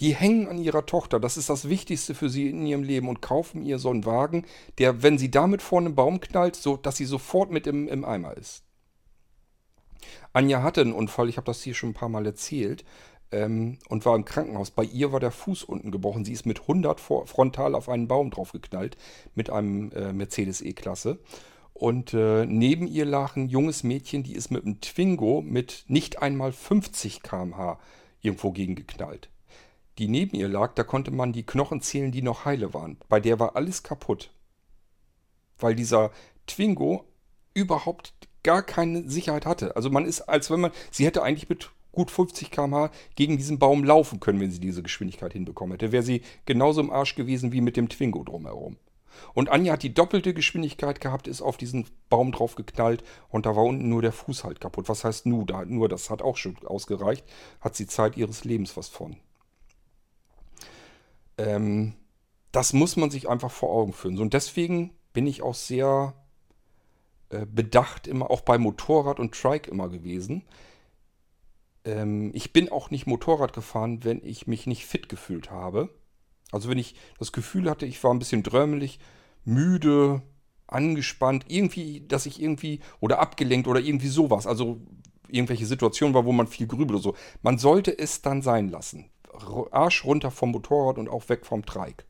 Die hängen an ihrer Tochter, das ist das Wichtigste für sie in ihrem Leben und kaufen ihr so einen Wagen, der, wenn sie damit vor einem Baum knallt, so dass sie sofort mit im, im Eimer ist. Anja hatte einen Unfall, ich habe das hier schon ein paar Mal erzählt ähm, und war im Krankenhaus. Bei ihr war der Fuß unten gebrochen. Sie ist mit 100 frontal auf einen Baum draufgeknallt mit einem äh, Mercedes E-Klasse. Und äh, neben ihr lag ein junges Mädchen, die ist mit einem Twingo mit nicht einmal 50 km/h irgendwo gegengeknallt. Die neben ihr lag, da konnte man die Knochen zählen, die noch heile waren. Bei der war alles kaputt. Weil dieser Twingo überhaupt gar keine Sicherheit hatte. Also man ist, als wenn man, sie hätte eigentlich mit gut 50 km/h gegen diesen Baum laufen können, wenn sie diese Geschwindigkeit hinbekommen hätte. Wäre sie genauso im Arsch gewesen wie mit dem Twingo drumherum. Und Anja hat die doppelte Geschwindigkeit gehabt, ist auf diesen Baum drauf geknallt und da war unten nur der Fuß halt kaputt. Was heißt nur, da, nur das hat auch schon ausgereicht, hat sie Zeit ihres Lebens was von. Ähm, das muss man sich einfach vor Augen führen. Und deswegen bin ich auch sehr bedacht, immer auch bei Motorrad und Trike immer gewesen, ähm, ich bin auch nicht Motorrad gefahren, wenn ich mich nicht fit gefühlt habe. Also wenn ich das Gefühl hatte, ich war ein bisschen drömmelig, müde, angespannt, irgendwie, dass ich irgendwie oder abgelenkt oder irgendwie sowas. Also irgendwelche Situationen war, wo man viel grübelt oder so. Man sollte es dann sein lassen. Arsch runter vom Motorrad und auch weg vom Trike.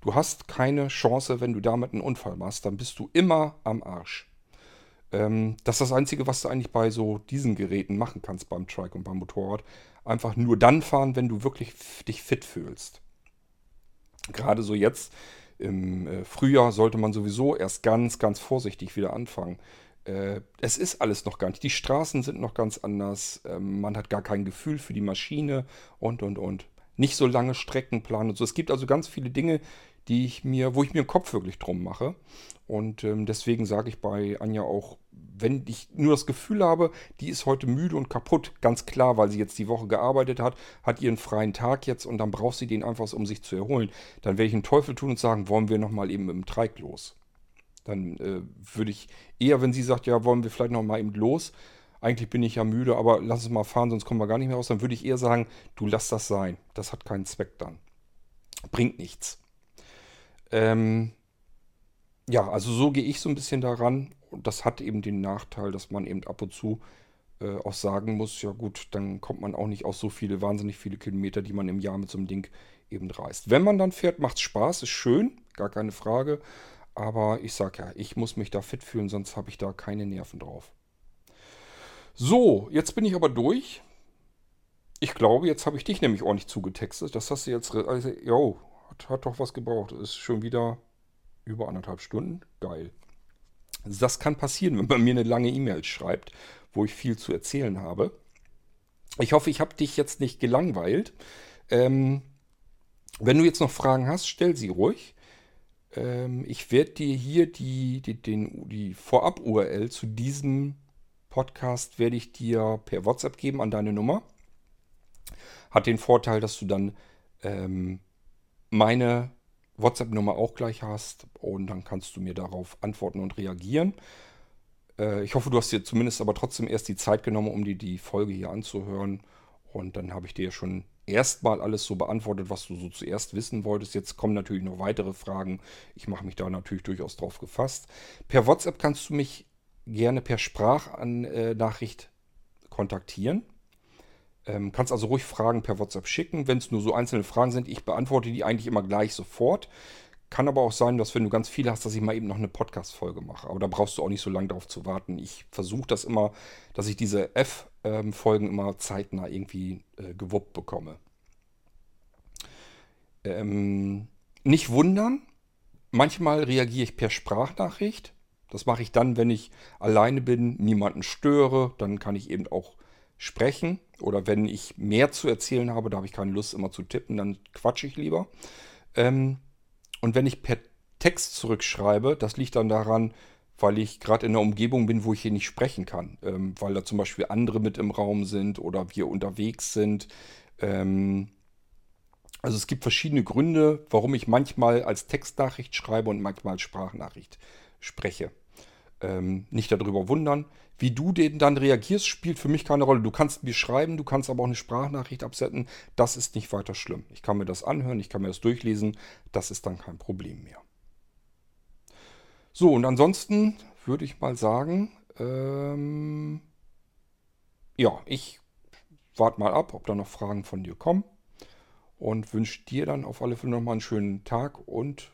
Du hast keine Chance, wenn du damit einen Unfall machst, dann bist du immer am Arsch. Ähm, das ist das Einzige, was du eigentlich bei so diesen Geräten machen kannst, beim Trike und beim Motorrad. Einfach nur dann fahren, wenn du wirklich dich fit fühlst. Gerade so jetzt im äh, Frühjahr sollte man sowieso erst ganz, ganz vorsichtig wieder anfangen. Äh, es ist alles noch gar nicht. Die Straßen sind noch ganz anders. Ähm, man hat gar kein Gefühl für die Maschine und, und, und. Nicht so lange Strecken planen und so. Es gibt also ganz viele Dinge, die ich mir, wo ich mir den Kopf wirklich drum mache. Und ähm, deswegen sage ich bei Anja auch, wenn ich nur das Gefühl habe, die ist heute müde und kaputt, ganz klar, weil sie jetzt die Woche gearbeitet hat, hat ihren freien Tag jetzt und dann braucht sie den einfach, um sich zu erholen, dann werde ich einen Teufel tun und sagen, wollen wir nochmal eben dem Treik los. Dann äh, würde ich eher, wenn sie sagt, ja, wollen wir vielleicht nochmal eben los, eigentlich bin ich ja müde, aber lass es mal fahren, sonst kommen wir gar nicht mehr raus, dann würde ich eher sagen, du lass das sein. Das hat keinen Zweck dann. Bringt nichts. Ähm, ja, also so gehe ich so ein bisschen daran. Und das hat eben den Nachteil, dass man eben ab und zu äh, auch sagen muss, ja gut, dann kommt man auch nicht auf so viele, wahnsinnig viele Kilometer, die man im Jahr mit so einem Ding eben reist. Wenn man dann fährt, macht es Spaß, ist schön, gar keine Frage. Aber ich sage ja, ich muss mich da fit fühlen, sonst habe ich da keine Nerven drauf. So, jetzt bin ich aber durch. Ich glaube, jetzt habe ich dich nämlich ordentlich zugetextet. Das hast du jetzt. Also, jo, hat, hat doch was gebraucht. Ist schon wieder über anderthalb Stunden. Geil. Das kann passieren, wenn man mir eine lange E-Mail schreibt, wo ich viel zu erzählen habe. Ich hoffe, ich habe dich jetzt nicht gelangweilt. Ähm, wenn du jetzt noch Fragen hast, stell sie ruhig. Ähm, ich werde dir hier die, die, den, die Vorab-URL zu diesem Podcast werde ich dir per WhatsApp geben an deine Nummer. Hat den Vorteil, dass du dann ähm, meine WhatsApp-Nummer auch gleich hast und dann kannst du mir darauf antworten und reagieren. Äh, ich hoffe, du hast dir zumindest aber trotzdem erst die Zeit genommen, um dir die Folge hier anzuhören. Und dann habe ich dir schon erstmal alles so beantwortet, was du so zuerst wissen wolltest. Jetzt kommen natürlich noch weitere Fragen. Ich mache mich da natürlich durchaus drauf gefasst. Per WhatsApp kannst du mich gerne per Sprachnachricht kontaktieren. Ähm, kannst also ruhig Fragen per WhatsApp schicken, wenn es nur so einzelne Fragen sind. Ich beantworte die eigentlich immer gleich sofort. Kann aber auch sein, dass wenn du ganz viele hast, dass ich mal eben noch eine Podcast-Folge mache. Aber da brauchst du auch nicht so lange darauf zu warten. Ich versuche das immer, dass ich diese F-Folgen immer zeitnah irgendwie äh, gewuppt bekomme. Ähm, nicht wundern, manchmal reagiere ich per Sprachnachricht. Das mache ich dann, wenn ich alleine bin, niemanden störe. Dann kann ich eben auch sprechen. Oder wenn ich mehr zu erzählen habe, da habe ich keine Lust immer zu tippen, dann quatsche ich lieber. Ähm, und wenn ich per Text zurückschreibe, das liegt dann daran, weil ich gerade in einer Umgebung bin, wo ich hier nicht sprechen kann. Ähm, weil da zum Beispiel andere mit im Raum sind oder wir unterwegs sind. Ähm, Also es gibt verschiedene Gründe, warum ich manchmal als Textnachricht schreibe und manchmal als Sprachnachricht spreche. Ähm, nicht darüber wundern. Wie du den dann reagierst, spielt für mich keine Rolle. Du kannst mir schreiben, du kannst aber auch eine Sprachnachricht absetzen. Das ist nicht weiter schlimm. Ich kann mir das anhören, ich kann mir das durchlesen. Das ist dann kein Problem mehr. So, und ansonsten würde ich mal sagen, ähm, ja, ich warte mal ab, ob da noch Fragen von dir kommen. Und wünsche dir dann auf alle Fälle nochmal einen schönen Tag und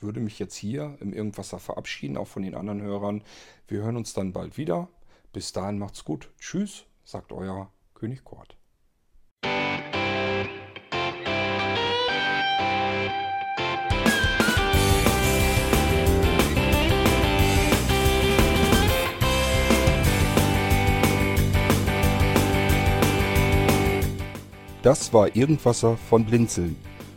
würde mich jetzt hier im Irgendwasser verabschieden, auch von den anderen Hörern. Wir hören uns dann bald wieder. Bis dahin macht's gut. Tschüss, sagt euer König Kort. Das war Irgendwasser von Blinzeln.